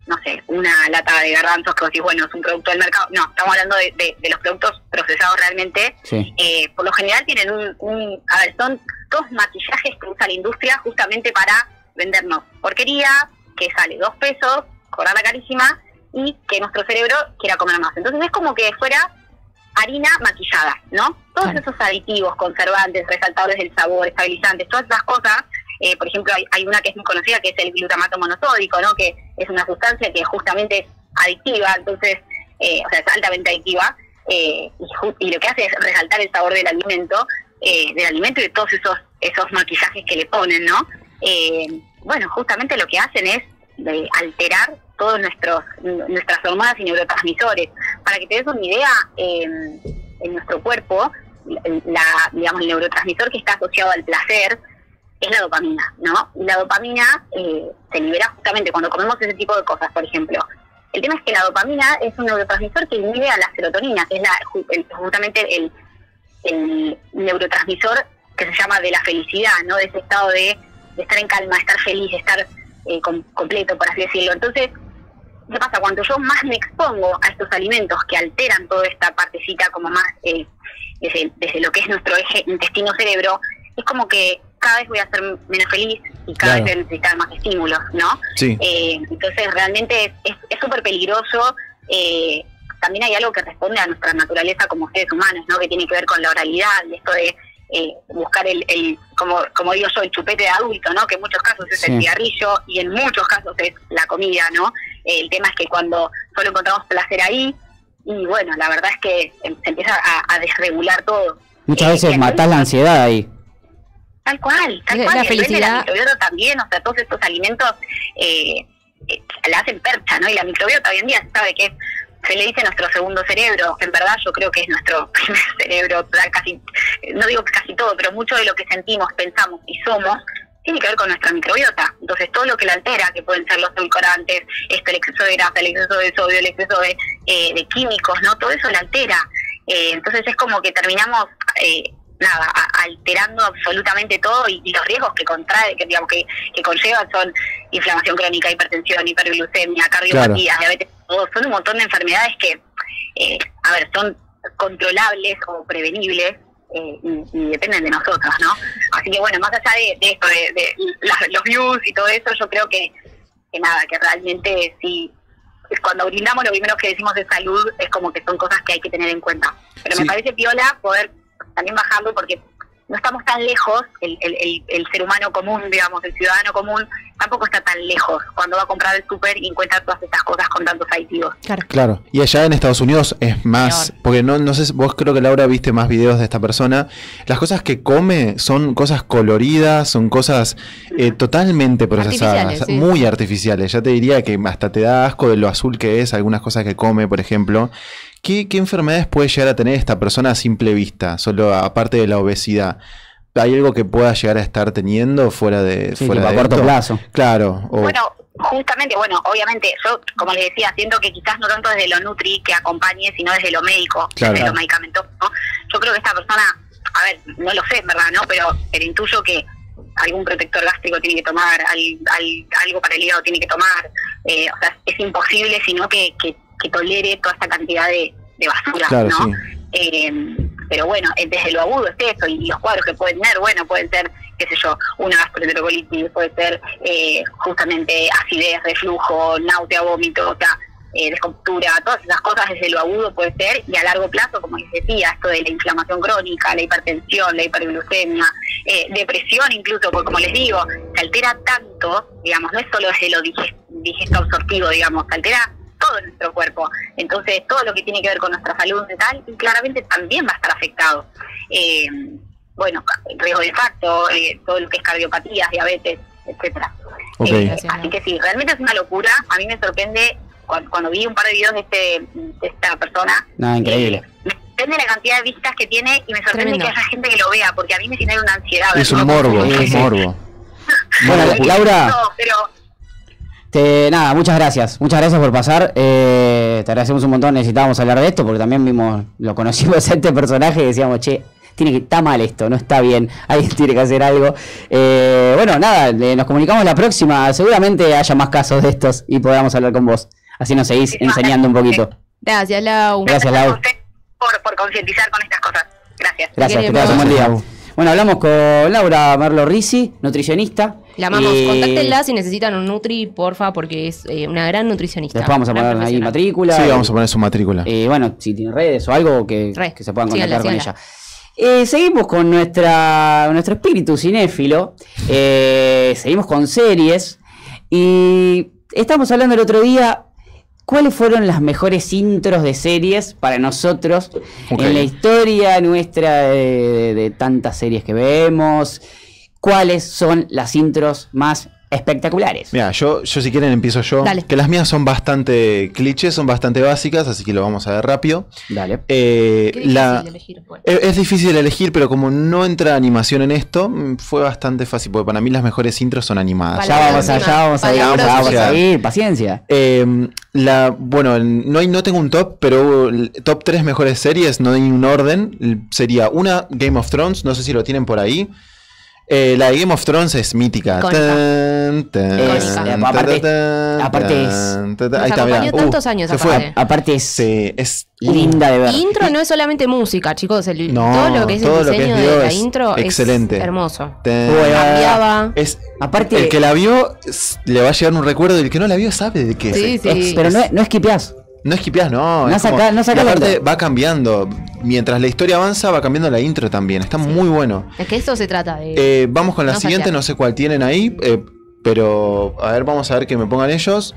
L: no sé, una lata de garbanzos que vos decís, bueno, es un producto del mercado. No, estamos hablando de, de- de los productos procesados realmente.
A: Sí.
L: Eh, por lo general tienen un, un- a ver, son todos maquillajes que usa la industria justamente para vendernos porquería, que sale dos pesos, cobrarla carísima, y que nuestro cerebro quiera comer más. Entonces es como que fuera harina maquillada, ¿no? Todos esos aditivos, conservantes, resaltadores del sabor, estabilizantes, todas esas cosas, eh, por ejemplo, hay, hay una que es muy conocida que es el glutamato monosódico, ¿no? Que es una sustancia que justamente es adictiva, entonces, eh, o sea, es altamente adictiva, eh, y, lo que hace es resaltar el sabor del alimento, eh, del alimento y de todos esos, esos maquillajes que le ponen, ¿no? Eh, bueno, justamente lo que hacen es de alterar todos nuestros nuestras hormonas y neurotransmisores. Para que te des una idea, eh, en nuestro cuerpo, la, digamos, el neurotransmisor que está asociado al placer es la dopamina, ¿no? Y la dopamina eh, se libera justamente cuando comemos ese tipo de cosas, por ejemplo. El tema es que la dopamina es un neurotransmisor que inhibe a la serotonina, es la, el- justamente el, neurotransmisor que se llama de la felicidad, ¿no? De ese estado de, de estar en calma, estar feliz, estar eh, com- completo, por así decirlo. Entonces, ¿qué pasa? Cuando yo más me expongo a estos alimentos que alteran toda esta partecita como más eh, desde, desde lo que es nuestro eje intestino-cerebro, es como que cada vez voy a ser menos feliz y cada
B: Claro.
L: vez voy a necesitar más estímulos, ¿no?
B: Sí.
L: Eh, entonces realmente es- es es súper peligroso. eh, también hay algo que responde a nuestra naturaleza como seres humanos, ¿no? Que tiene que ver con la oralidad y esto de eh, buscar el, el como, como digo yo, el chupete de adulto, ¿no? Que en muchos casos es
A: Sí.
L: el cigarrillo y en muchos casos es la comida, ¿no? El tema es que cuando solo encontramos placer ahí, y bueno, la verdad es que se empieza a, a desregular todo.
A: Muchas
L: Eh,
A: veces matás la ansiedad ahí.
L: Tal cual, tal
C: La-
L: cual.
C: la felicidad-
L: La microbiota también, o sea, todos estos alimentos eh, eh, la hacen percha, ¿no? Y la microbiota hoy en día sabe que es- se le dice nuestro segundo cerebro. En verdad, yo creo que es nuestro primer cerebro. Casi, no digo que casi todo, pero mucho de lo que sentimos, pensamos y somos tiene que ver con nuestra microbiota. Entonces, todo lo que la altera, que pueden ser los edulcorantes, esto, el exceso de grasa, el exceso de sodio, el exceso de, eh, de químicos, ¿no? Todo eso la altera. Eh, entonces, es como que terminamos, eh, nada, alterando absolutamente todo y, y los riesgos que contrae, que digamos que, que conlleva son inflamación crónica, hipertensión, hiperglucemia, cardiopatías, diabetes, todo. son un montón de enfermedades que, eh, a ver, son controlables o prevenibles eh, y, y dependen de nosotros, ¿no? Así que bueno, más allá de, de esto, de, de las- los views y todo eso, yo creo que, que nada, que realmente sí, cuando brindamos lo primero que decimos de salud es como que son cosas que hay que tener en cuenta. Pero
B: Sí.
L: me parece piola poder también bajarlo porque no estamos tan lejos, el, el, el, el ser humano común, digamos, el ciudadano común, tampoco está tan lejos cuando va a comprar el súper y encuentra todas estas cosas con tantos aditivos.
B: Claro. Y allá en Estados Unidos es más, porque no, no sé, vos creo que Laura viste más videos de esta persona. Las cosas que come son cosas coloridas, son cosas eh, totalmente procesadas,
C: Artificiales, sí.
B: muy artificiales. Ya te diría que hasta te da asco de lo azul que es, algunas cosas que come, por ejemplo. ¿Qué, qué enfermedades puede llegar a tener esta persona a simple vista? Solo aparte de la obesidad. ¿Hay algo que pueda llegar a estar teniendo fuera de,
A: Sí,
B: fuera
A: tipo a
B: de
A: corto
B: esto?
A: plazo.
B: Claro. o-
L: Bueno, justamente, bueno, obviamente, yo, como les decía, siento que quizás no tanto desde lo nutri que acompañe, sino desde lo médico,
B: Claro.
L: desde lo medicamentoso, ¿no? Yo creo que esta persona, a ver, no lo sé, en verdad, ¿no? Pero, pero intuyo que algún protector gástrico tiene que tomar, al- al- algo para el hígado tiene que tomar, eh, o sea, es imposible sino que, que, que tolere toda esta cantidad de, de basura,
B: Claro,
L: ¿no?
B: sí.
L: Eh, pero bueno, eh, desde lo agudo es eso, y los cuadros que pueden tener, bueno, pueden ser, qué sé yo, una gastroenterocolitis, puede ser eh, justamente acidez, reflujo, náusea, vómito, o sea, eh, descompostura, todas esas cosas desde lo agudo puede ser, y a largo plazo, como les decía, esto de la inflamación crónica, la hipertensión, la hiperglucemia, eh, depresión incluso, porque como les digo, se altera tanto, digamos, no es solo desde lo diges- digesto absortivo, digamos, se altera todo en nuestro cuerpo. Entonces, todo lo que tiene que ver con nuestra salud mental claramente también va a estar afectado. Eh, bueno, riesgo de infarto, eh, todo lo que es cardiopatías, diabetes, etcétera. Eh, así que sí, realmente es una locura. A mí me sorprende cuando, cuando vi un par de videos de, este, de esta persona.
A: Nada, increíble.
L: Me sorprende la cantidad de vistas que tiene y me sorprende
C: Tremendo.
L: que haya gente que lo vea, porque a mí me genera una ansiedad.
B: Es un morbo, es un morbo.
A: Bueno. Laura,
L: No, pero
A: te- nada, muchas gracias. Muchas gracias por pasar. Eh, te agradecemos un montón. Necesitábamos hablar de esto porque también vimos, lo conocimos a este personaje y decíamos, che, tiene que, está mal esto, no está bien. Alguien tiene que hacer algo. Eh, bueno, nada, nos comunicamos la próxima. Seguramente haya más casos de estos y podamos hablar con vos. Así nos seguís enseñando un poquito.
C: Gracias, Lau.
A: Gracias, Lau.
L: por, por concientizar con estas cosas. Gracias.
A: Gracias, que tengas un buen día. Bueno, hablamos con Laura Merlo Risi, nutricionista.
C: La amamos.
A: Y
C: Contáctenla si necesitan un Nutri, porfa, porque es eh, una gran nutricionista.
A: Después vamos a poner ahí matrícula.
B: Sí, vamos a poner su matrícula.
A: Y bueno, si tiene redes o algo que,
C: Re.
A: que se puedan
C: Síganla,
A: contactar con
C: síganla.
A: ella. Eh, seguimos con nuestra, nuestro espíritu cinéfilo. Eh, seguimos con series. Y estamos hablando el otro día. ¿Cuáles fueron las mejores intros de series para nosotros en la historia nuestra de, de tantas series que vemos? ¿Cuáles son las intros más espectaculares?
B: Mira, yo, yo si quieren empiezo yo.
A: Dale.
B: Que las mías son bastante clichés, son bastante básicas, así que lo vamos a ver rápido.
A: Dale.
B: Eh,
C: Qué difícil
B: la,
C: elegir. Bueno.
B: es, es difícil elegir, pero como no entra animación en esto, mm, fue bastante fácil, porque para mí las mejores intros son animadas.
A: Ya vamos a, ya vamos a ir,
B: Palabras
A: ya vamos a ir, paciencia.
B: Eh, la, bueno, no, hay, no tengo un top, pero top 3 mejores series, no hay un orden. Sería una Game of Thrones, no sé si lo tienen por ahí. Eh, la de Game of Thrones es mítica.
C: Icónica.
B: Tan, tan,
A: Es,
B: tan,
A: aparte- es-
C: Nos
B: ahí está,
C: acompañó tantos años
B: se fue.
C: aparte.
A: Es
B: Sí, es
A: linda de ver.
C: Intro no es solamente música, chicos. el-
B: No,
C: todo lo que es
B: todo
C: el
B: lo que
C: diseño
B: es
C: de la
B: es
C: intro
B: excelente.
C: es hermoso. Cambiaba.
B: Es,
A: Aparte,
B: el que la vio le va a llegar un recuerdo y el que no la vio sabe de qué
C: Sí,
B: es.
C: sí.
A: Pero
B: es-
A: no, no esquipeás.
B: No esquipeás, no.
A: No
B: es
A: saca-
B: como-
A: no saca
B: y aparte va cambiando. Mientras la historia avanza, va cambiando la intro también. Está muy bueno.
C: Es que esto se trata de.
B: Eh, vamos con la
C: No
B: siguiente, no sé cuál tienen ahí. eh, pero a ver, vamos a ver que me pongan ellos.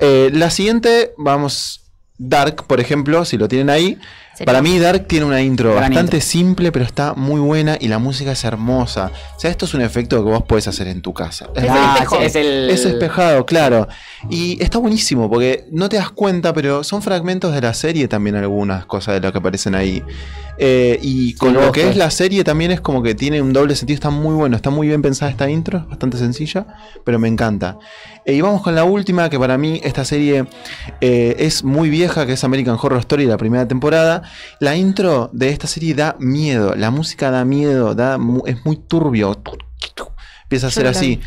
B: Eh, la siguiente, vamos. Dark, por ejemplo, si lo tienen ahí.
C: Sería-
B: Para mí, Dark tiene una intro
A: Gran
B: bastante
A: intro.
B: simple, pero está muy buena y la música es hermosa. O sea, esto es un efecto que vos podés hacer en tu casa. Es
A: Ah,
C: espejo.
A: es el.
B: es espejado, claro. Y está buenísimo porque no te das cuenta, pero son fragmentos de la serie también algunas cosas de lo que aparecen ahí. Eh, y con lo que es la serie también es como que tiene un doble sentido, está muy bueno, está muy bien pensada esta intro, es bastante sencilla, pero me encanta. Eh, y vamos con la última, que para mí esta serie eh, es muy vieja, que es American Horror Story, la primera temporada. La intro de esta serie da miedo, la música da miedo, da, mu- es muy turbio. Empieza a ser así.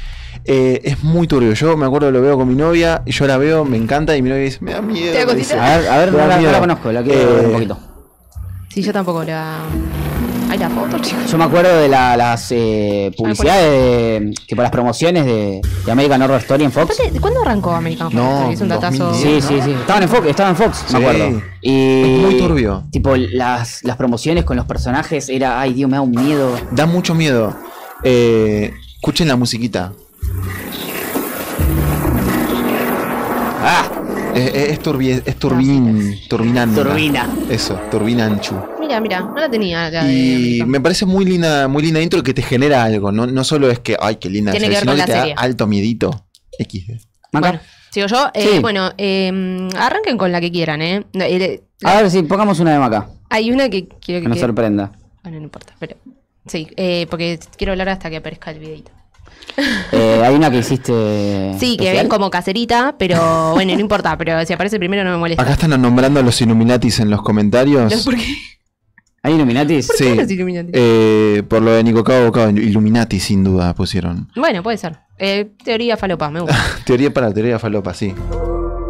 B: Eh, es muy turbio. Yo me acuerdo, lo veo con mi novia y yo la veo, me encanta y mi novia dice, me da miedo.
A: A ver, a ver,
B: Me
A: no la conozco, la quiero ver un
B: Eh,
A: poquito.
C: Sí, yo tampoco la. Hay la foto, chicos.
A: Yo me acuerdo de la- las eh, publicidades de- que por las promociones de, de American Horror Story en Fox.
C: Aparte, ¿Cuándo arrancó American Horror
B: No,
C: Story? Es un datazo.
B: 2010.
A: Sí, sí, sí. Estaban en Fox, estaban en Fox,
B: Sí.
A: me acuerdo. Y
B: Es muy turbio.
A: Tipo, las, las promociones con los personajes era, ay Dios, me da un miedo.
B: Da mucho miedo. Eh, escuchen la musiquita.
A: Ah,
B: Eh, eh, es, turbi- es turbín, turbinanda.
A: Turbina.
B: Eso, turbinanchu.
C: Mira, mira, no la tenía la
B: Y me parece muy linda, muy linda intro que te genera algo. No, no solo es que, ay, qué linda
C: Tiene que ver
B: sino
C: con
B: que
C: la
B: te
C: serie.
B: da alto miedito. XD.
A: Maca.
C: Bueno, sigo yo. Eh,
A: Sí.
C: Bueno, eh, arranquen con la que quieran, ¿eh? No, eh,
A: A ver, sí, pongamos una de Maca,
C: Hay una que quiero
A: que
C: que.
A: nos
C: quede-
A: sorprenda.
C: Bueno, no importa, pero. Sí, eh, porque quiero hablar hasta que aparezca el videito.
A: Eh, hay una que hiciste.
C: Sí, que ven como caserita, pero bueno, no importa, pero si aparece primero no me molesta.
B: Acá están nombrando a los Illuminatis en los comentarios.
C: No, ¿Por qué?
A: ¿Hay Illuminatis?
C: ¿Por qué
B: Sí.
C: los Illuminati?
B: Eh, por lo de Nico Cabo, Cabo, Illuminati sin duda pusieron.
C: Bueno, puede ser. Eh, teoría falopa, me gusta.
B: Teoría para teoría falopa, sí.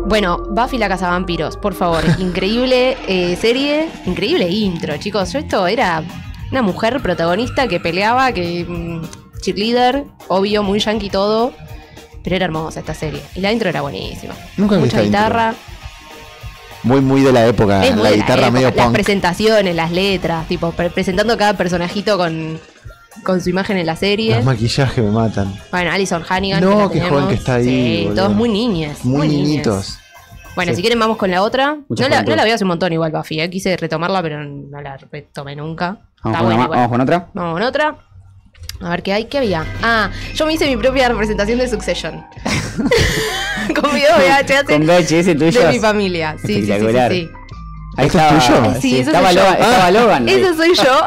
C: Bueno, Buffy la Casa Vampiros, por favor. Increíble eh, serie, increíble intro, chicos. Yo esto era una mujer protagonista que peleaba, que mm, cheerleader, obvio, muy yankee todo. Pero era hermosa esta serie. Y la intro era buenísima.
B: Nunca
C: Mucha
B: intro.
C: guitarra.
B: Muy, muy de la época.
C: Es
B: la guitarra
C: época.
B: medio
C: Las
B: punk.
C: presentaciones, las letras, tipo, pre- presentando cada personajito con, con su imagen en la serie.
B: Los maquillajes me matan.
C: Bueno, Alison Hannigan.
B: No,
C: que
B: qué
C: tenemos.
B: joven que está ahí,
C: Sí,
B: boludo.
C: todos muy niñas.
B: Muy, niñitos.
C: Bueno,
A: Sí.
C: si quieren vamos con la otra. No la, no la veo hace un montón igual, Buffy. ¿eh? Quise retomarla, pero no la retomé nunca.
A: Vamos,
C: Está
A: con,
C: buena
A: una-
C: igual.
A: vamos con otra.
C: Vamos con otra. A ver qué hay, qué había. Ah, yo me hice mi propia representación de Succession. con video VHS
A: Con VHS tuyo.
C: de mi familia. Sí, sí, sí, sí, sí.
A: Ahí
B: ¿Esto es tuyo?
C: Sí, eso
A: estaba,
C: soy yo.
A: Estaba Logan.
C: Esa soy yo.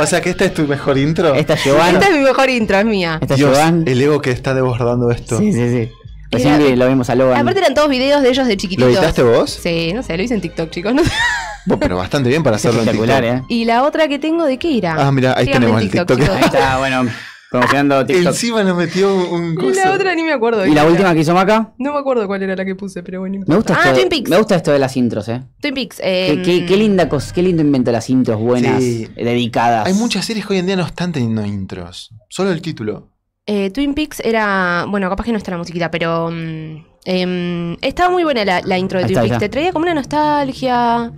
B: O sea que esta es tu mejor intro.
A: Esta es Giovanni.
C: Esta es mi mejor intro, es mía.
A: Esta es
B: Dios,
A: Giovanni.
B: el ego que está desbordando esto.
A: Sí, sí, sí. Recién
C: Era-
A: lo vimos a Logan.
C: Aparte eran todos videos de ellos de
B: ¿Lo
C: chiquititos.
B: editaste vos?
C: Sí, no sé, lo hice en TikTok, chicos. no sé.
B: Pero bastante bien para hacerlo en TikTok.
A: espectacular, ¿eh?
C: Y la otra que tengo, ¿de qué era?
B: Ah, mira, ahí
C: Síganme
B: tenemos
C: en
B: el TikTok.
A: Ahí está, bueno, promocionando TikTok.
B: Encima nos metió un
C: Y
B: coso.
C: la otra ni me acuerdo. de
A: ¿Y la
C: era.
A: última que hizo Maca?
C: No me acuerdo cuál era la que puse, pero bueno.
A: Me gusta,
C: Ah,
A: esto,
C: Twin Peaks.
A: me gusta esto de las intros, ¿eh?
C: Twin Peaks.
A: Qué,
C: eh,
A: qué- qué linda cosa, qué lindo invento las intros buenas,
B: Sí.
A: dedicadas.
B: Hay muchas series que hoy en día no están teniendo intros. Solo el título.
C: Eh, Twin Peaks era. Bueno, capaz que no está la musiquita, pero. em, estaba muy buena la, la intro de
A: Ahí
C: Twin
A: está,
C: Peaks. Te traía como una nostalgia.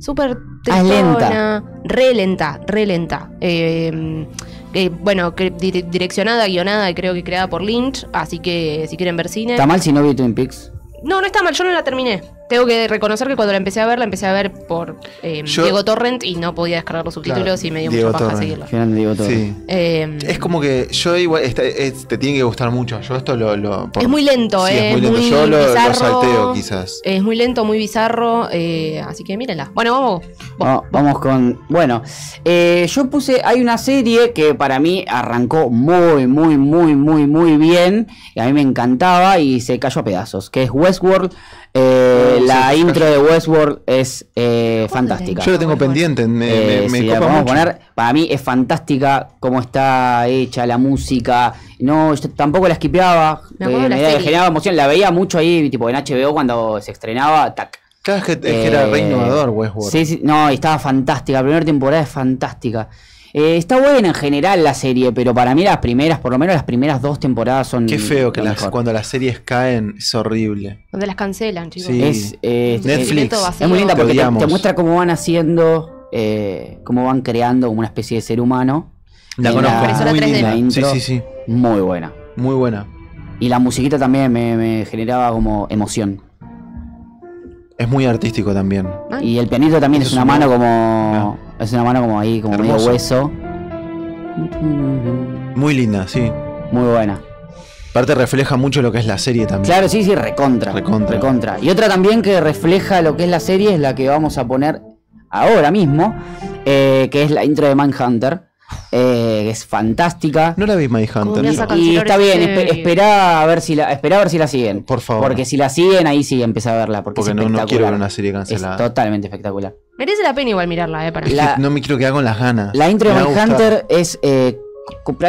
C: Súper
A: Ah, lenta.
C: re lenta, re lenta. Eh, eh, bueno, que- direccionada, guionada y creo que creada por Lynch, así que si quieren ver cine.
A: ¿Está mal si no vi Twin Peaks?
C: No, no está mal, yo no la terminé. Tengo que reconocer que cuando la empecé a ver, la empecé a ver por eh,
B: Yo-
C: Diego Torrent y no podía descargar los subtítulos
B: Claro,
C: y me dio
B: Diego
C: mucha paja
B: Torrent.
C: seguirla.
A: Grande Diego Torrent.
B: Sí.
C: Eh,
B: Es como que yo igual, esta- es- te tiene que gustar mucho. Yo esto lo... lo- por-
C: es muy lento,
B: Sí,
C: eh,
B: es muy lento.
C: muy
B: yo lo, lo
C: bizarro.
B: salteo quizás.
C: Es muy lento, muy bizarro, eh, así que mírenla. Bueno, vamos.
A: Va- vamos con. Bueno, eh, yo puse. Hay una serie que para mí arrancó muy, muy, muy, muy, muy bien. Y a mí me encantaba y se cayó a pedazos. Que es Westworld. Eh, la
B: sí,
A: intro de Westworld es eh, fantástica.
B: Yo lo tengo pendiente, me,
A: Eh,
B: me
A: si la
B: copa
A: podemos
B: mucho.
A: poner, para mí es fantástica cómo está hecha la música. No, yo tampoco la skipeaba.
C: Me
A: eh,
C: la
A: generaba emoción. La veía mucho ahí, tipo en HBO cuando se estrenaba. Tac.
B: Claro, es que, es que era re
A: Eh,
B: innovador Westworld.
A: Sí, sí, no, y estaba fantástica. La primera temporada es fantástica. Eh, está buena en general la serie, pero para mí las primeras, por lo menos las primeras dos temporadas son.
B: Qué feo que las, cuando las series caen es horrible.
C: Donde las cancelan, chicos.
B: Sí.
A: Es, eh,
B: Netflix.
A: es- es muy linda porque te, muestra cómo van haciendo, eh, cómo van creando como una especie de ser humano.
B: La
A: En
B: conozco,
C: Impresora
B: muy
C: 3D.
B: linda.
A: La intro,
B: Sí, sí, sí.
A: Muy buena.
B: Muy buena.
A: Y la musiquita también me, me generaba como emoción.
B: Es muy artístico también.
A: Y el pianito también es
B: es
A: una
B: un
A: mano como. Es una mano como ahí, como medio hueso.
B: Muy linda, sí.
A: Muy buena.
B: Aparte refleja mucho lo que es la serie también.
A: Claro, sí, sí, recontra.
B: Recontra.
A: Recontra. Y otra también que refleja lo que es la serie es la que vamos a poner ahora mismo, eh, que es la intro de Manhunter. Eh, es fantástica.
B: No la vi My
C: ¿Cómo
B: Hunter.
A: Y, está bien,
C: ese?
A: espe- esperá a ver si la, esperá a ver si la siguen.
B: Por favor.
A: Porque si la siguen, ahí sí empieza a verla. Porque,
B: Porque
A: es
B: no, no quiero
A: espectacular.
B: ver una serie
A: Es
B: cancelada.
A: totalmente espectacular.
C: Merece la pena igual mirarla, eh, para
B: Es
C: mí.
B: que
A: La-
B: no me quiero quedar con las ganas.
A: La intro de
B: Me gustar.
A: Mindhunter es eh,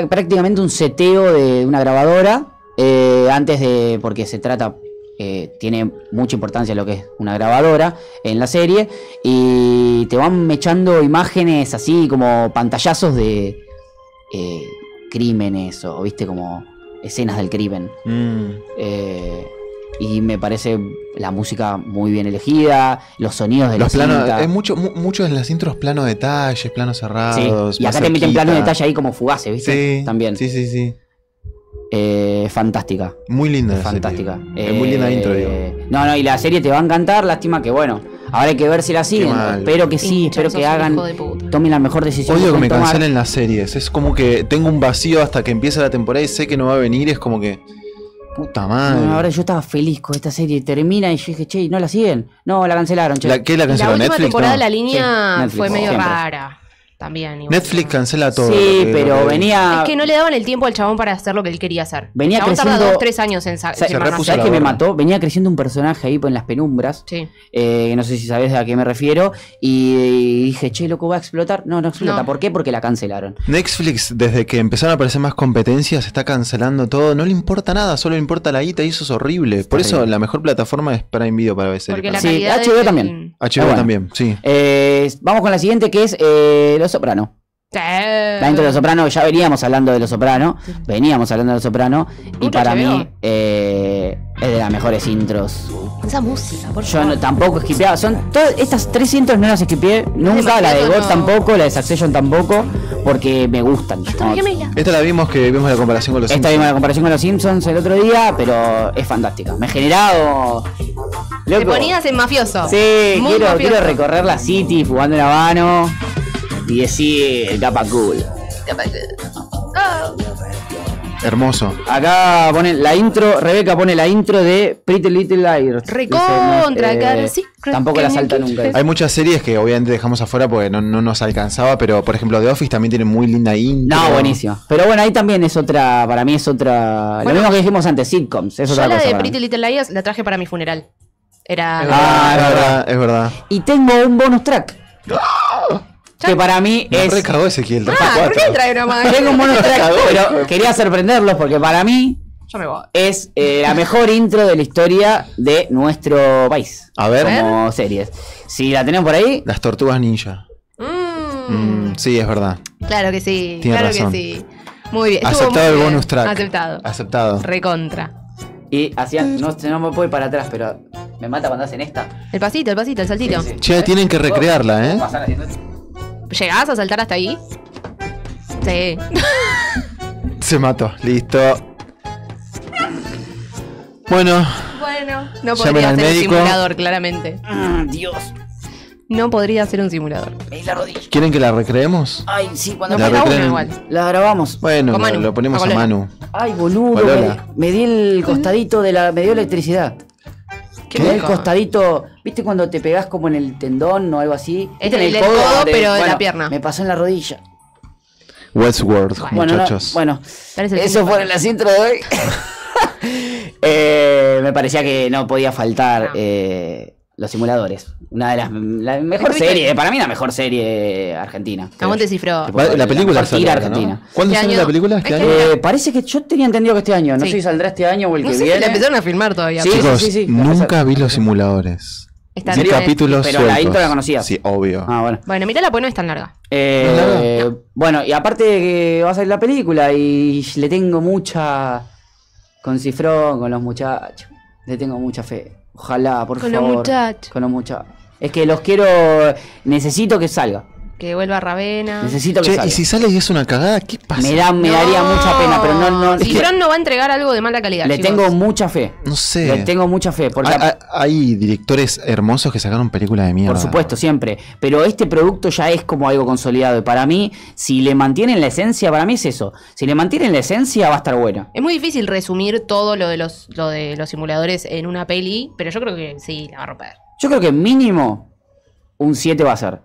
A: prácticamente un seteo de una grabadora. eh, antes de. porque se trata. eh, tiene mucha importancia lo que es una grabadora en la serie. Y te van echando imágenes así como pantallazos de eh, crímenes o, viste, como escenas del crimen.
B: Mm.
A: Eh, y me parece la música muy bien elegida, los sonidos de
B: Los
A: la
B: planos,
A: cinta.
B: es mucho, mu- mucho en las intros planos detalles, planos
A: Sí,
B: cerrados.
A: y acá te meten planos detalle ahí como fugaces, ¿viste?
B: Sí,
A: También.
B: Sí, sí, sí.
A: Eh, fantástica.
B: Muy linda. la
A: Fantástica.
B: serie. Es muy linda
A: Eh,
B: intro, digo.
A: No, no, y la serie te va a encantar, lástima que bueno. Ahora hay que ver si la siguen. Espero que sí, espero que hagan, tomen la mejor decisión.
B: Odio que me
A: tomar.
B: cancelen las series. Es como que tengo un vacío hasta que empieza la temporada y sé que no va a venir. Es como que. Puta madre.
A: No, ahora yo estaba feliz con esta serie, termina y yo dije, che, ¿no la siguen? No, la cancelaron, che.
B: ¿La, ¿Qué la
C: Y la última
B: ¿Netflix?
C: temporada
B: No.
C: la línea
A: Sí,
C: fue medio
A: siempre.
C: rara. También. igual,
B: Netflix
C: ¿no?
B: cancela todo.
A: Sí,
B: que-
A: pero
B: que-
A: venía.
C: Es que no le daban el tiempo al chabón para hacer lo que él quería hacer.
A: Venía
C: el chabón tarda
A: creciendo-
C: dos, tres años en sa-
A: ¿Sabes qué me mató? Venía creciendo un personaje ahí en las penumbras.
C: Sí.
A: eh, que no sé si sabes a qué me refiero. Y dije, che, loco, ¿va a explotar? No, no explota.
C: No.
A: ¿Por qué? Porque la cancelaron.
B: Netflix, desde que empezaron a aparecer más competencias, está cancelando todo. No le importa nada, solo le importa la guita y eso es horrible. Por eso la mejor plataforma es Prime Video para ver series.
A: Sí, HBO también.
B: HBO
A: Ah, bueno.
B: también, sí.
A: Eh, vamos con la siguiente que es eh, Los Soprano.
C: Sí.
A: La intro de Los Soprano, ya veníamos hablando de Los Soprano. Veníamos hablando de Los Soprano. Y para
C: HBO.
A: mí eh, es de las mejores intros.
C: Esa música, por
A: Yo
C: favor.
A: no, tampoco skipeaba. Son todas estas tres intros no las skipeé. Nunca. La de God
C: no.
A: tampoco, la de Succession tampoco. Porque me gustan.
B: Esta la vimos que vimos la comparación con los
A: Esta
B: Simpsons.
A: vimos la comparación con los Simpsons el otro día, pero es fantástica. Me he generado.
C: Te
A: Loco.
C: ponías en mafioso.
A: Sí,
C: Muy
A: quiero,
C: mafioso.
A: quiero recorrer la city fumando una mano y decir el capa cool.
C: Oh.
B: Hermoso.
A: Acá pone la intro, Rebeca pone la intro de Pretty Little Liars.
C: Recontra, cara, sí,
A: Tampoco la salta nunca.
B: Hay muchas series que obviamente dejamos afuera porque no, no nos alcanzaba, pero por ejemplo The Office también tiene muy linda intro.
A: No, buenísimo. Pero bueno, ahí también es otra, para mí es otra.
C: Bueno.
A: lo mismo que dijimos antes, sitcoms, es
C: Yo
A: otra
C: la
A: cosa.
C: de. Pretty Little Liars la traje para mi funeral. Era.
A: Ah, es verdad.
B: verdad, es verdad.
A: Y tengo un bonus track. Que para mí
B: Me
A: es.
B: recagó Ezequiel.
C: Ah, ¿por qué trae nomás?
A: Tengo un bonus track, pero quería sorprenderlos porque para mí
C: Yo me voy.
A: es eh, la mejor intro de la historia de nuestro país.
B: A ver.
A: Como series. Si la tenemos por ahí,
B: Las tortugas ninja.
C: Mm,
B: Mm, sí, es verdad.
C: Claro que sí,
B: Tiene
C: claro
B: razón.
C: que sí. Muy bien. estuvo
B: Aceptado
C: muy
B: el
C: bien.
B: bonus track.
C: Aceptado.
B: Aceptado.
C: Recontra.
A: y hacían. No, no me puedo ir para atrás, pero Me mata cuando hacen esta.
C: El pasito, el pasito, el saltito.
A: Sí, sí.
B: Che, tienen que recrearla, ¿eh?
A: Pasar haciendo esto.
C: ¿Llegás a saltar hasta ahí? Sí.
B: Se mató, listo. Bueno,
C: Bueno, no podría ser
B: médico.
C: un simulador, claramente.
A: Ah, Dios.
C: No podría ser un simulador.
A: Me di la rodilla.
B: ¿quieren que la recreemos?
A: Ay, sí, cuando
B: La recreen.
C: igual.
A: la grabamos.
B: Bueno, lo, ponemos a. Manu.
A: Ay, boludo. Me, me di el costadito de la. Me dio electricidad.
C: Qué
A: el costadito. ¿Viste cuando te pegás como en el tendón o algo así?
C: Es
A: ¿Viste en
C: el del codo,
A: donde-
C: pero de la pierna.
A: Me pasó en la rodilla.
B: Westworld,
A: Bueno, no,
B: muchachos.
A: bueno,
C: el
A: eso
C: de
A: fue las intro de hoy. Eh, me parecía que no podía faltar
C: No.
A: eh, los simuladores. Una de las la mejor
C: Estuviste-
A: serie, para mí la mejor serie argentina. creo
C: Aguante
A: yo.
C: cifró.
A: Tipo,
B: Va- la película
A: mejor
B: sale ¿no?
A: argentina.
B: ¿Cuándo
C: Este
B: sale la película? ¿Este
C: este
B: año?
A: Eh, parece que yo tenía entendido que este año, no
C: Sí.
A: sé si saldrá este año o el
C: No
A: que
C: sé si
A: viene.
C: la empezaron a filmar todavía.
A: Sí,
B: Chicos,
A: sí, sí, sí.
B: nunca vi los simuladores.
C: Está Netflix.
B: capítulos
A: Pero la intro la conocías.
B: Sí, obvio.
A: Ah, bueno.
C: Bueno, mírala, pues no es tan larga.
A: Eh, bueno, y aparte de que va a salir la película y le tengo mucha con Cifrón, con los muchachos. Le tengo mucha fe. Ojalá, por
C: Con los
A: favor.
C: muchachos.
A: Con los muchachos. Es que los quiero. Necesito que salga.
C: Que vuelva Ravena.
A: Necesito que
B: Che,
A: salga.
B: y si sale y es una cagada, ¿qué pasa?
A: me da, me
C: No.
A: daría mucha pena, pero no, no. que
C: Cifrón no va a entregar algo de mala calidad.
A: le
C: chicos.
A: tengo mucha fe.
B: No sé.
A: Le tengo mucha fe. Porque
B: Hay, hay- hay directores hermosos que sacaron películas de mierda.
A: Por supuesto, siempre. Pero este producto ya es como algo consolidado. Y para mí, si le mantienen la esencia, para mí es eso. Si le mantienen la esencia, va a estar bueno.
C: Es muy difícil resumir todo lo de los, lo de los simuladores en una peli, pero yo creo que sí, la va a romper.
A: Yo creo que mínimo un 7 va a ser.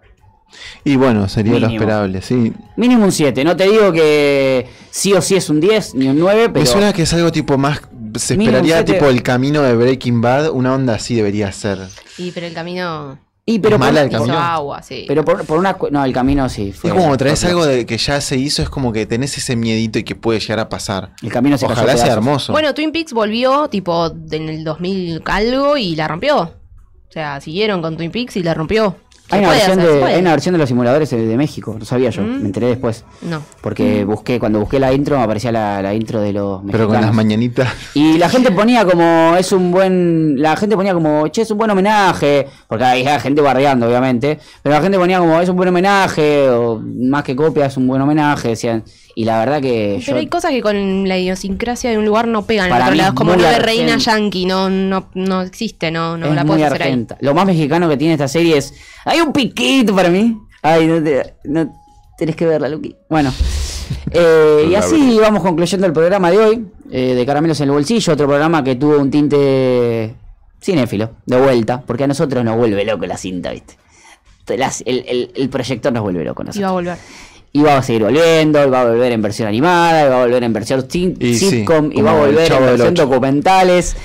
B: Y bueno, sería lo esperable, sí.
A: Mínimo un 7. No te digo que sí o sí es un 10 ni un 9, pero.
B: Me suena que es algo tipo más. Se esperaría
A: siete.
B: tipo el camino de Breaking Bad. Una onda así debería ser.
C: Y pero el camino
A: Y pero
B: ¿Es mala el
C: hizo
B: camino?
C: agua, sí.
A: Pero por, por una. No, el camino sí. fue-
B: Es como traes algo de que ya se hizo, es como que tenés ese miedito y que puede llegar a pasar.
A: El camino se
B: Ojalá sea hermoso.
C: Bueno, Twin Peaks volvió tipo en el 2000 algo y la rompió. O sea, siguieron con Twin Peaks y la rompió.
A: Hay una, versión
C: hacer,
A: de,
C: puede.
A: hay una versión de los simuladores de México, no sabía yo,
C: Mm.
A: me enteré después.
C: No.
A: Porque busqué, cuando busqué la intro me aparecía la, la intro de los mexicanos.
B: Pero con las mañanitas.
A: Y la gente ponía como, es un buen, la gente ponía como, che, es un buen homenaje, porque hay gente barreando, obviamente, pero la gente ponía como, es un buen homenaje, o más que copia, es un buen homenaje, decían. Y la verdad que
C: Pero
A: yo,
C: hay cosas que con la idiosincrasia de un lugar no pegan en
A: Para
C: otro
A: mí
C: lado.
A: es
C: como no de reina yankee, no, no, no existe, no, no
A: es
C: la puedes hacer ahí.
A: Lo más mexicano que tiene esta serie es, hay un piquito para mí. Ay, no, te- no tenés que verla, Luqui. Bueno. eh, y así vamos concluyendo el programa de hoy, eh, de Caramelos en el Bolsillo, otro programa que tuvo un tinte cinéfilo, de vuelta, porque a nosotros nos vuelve loco la cinta, ¿viste? Las- el, el- el proyector nos vuelve loco. a
C: Y
A: nosotros.
C: va a volver.
A: Y va a seguir volviendo, y va a volver en versión animada, y va a volver en versión sin-
B: Y sí,
A: sitcom, y va a volver en versión documentales.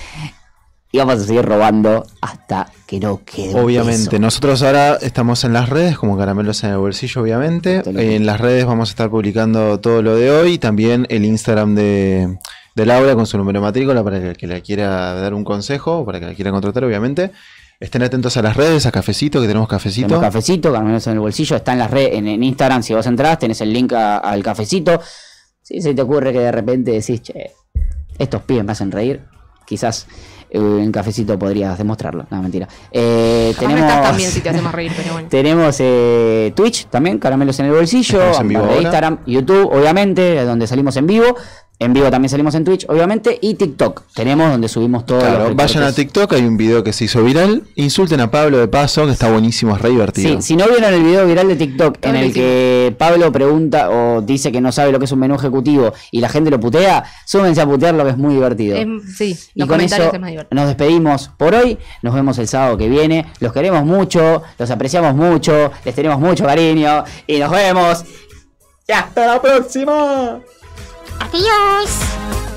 A: Y vamos a seguir robando hasta que no quede
B: Obviamente,
A: peso.
B: nosotros ahora estamos en las redes, como caramelos en el bolsillo, obviamente. En las redes vamos a estar publicando todo lo de hoy, también el Instagram de, de Laura con su número de matrícula para el que le quiera dar un consejo, o para que la quiera contratar, obviamente. Estén atentos a las redes, a Cafecito, que tenemos Cafecito.
A: Tenemos cafecito, Caramelos en el bolsillo, está en las redes, en, en Instagram, si vos entras, tenés el link a- al cafecito. Si se te ocurre que de repente decís, che, estos pibes me hacen reír, quizás en cafecito podrías demostrarlo. No, mentira. Eh,
C: Capaz no estás tan bien si te hacemos reír, pero bueno.
A: Tenemos eh, Twitch también, Caramelos en el Bolsillo,
B: en.
A: Instagram, YouTube, obviamente, donde salimos en vivo. En vivo también salimos en Twitch, obviamente, y TikTok. Tenemos donde subimos todo.
B: Claro, vayan a TikTok, hay un video que se hizo viral. Insulten a Pablo de paso, que está buenísimo, es re divertido.
A: Sí, si no vieron el video viral de TikTok en el que Pablo pregunta o dice que no sabe lo que es un menú ejecutivo y la gente lo putea, súmense a putearlo que es muy divertido.
C: Sí,
A: Y
C: los
A: con
C: comentarios
A: eso
C: es más divertido.
A: nos despedimos por hoy. Nos vemos el sábado que viene. Los queremos mucho, los apreciamos mucho, les tenemos mucho cariño y nos vemos. Y hasta la próxima.
M: Adios!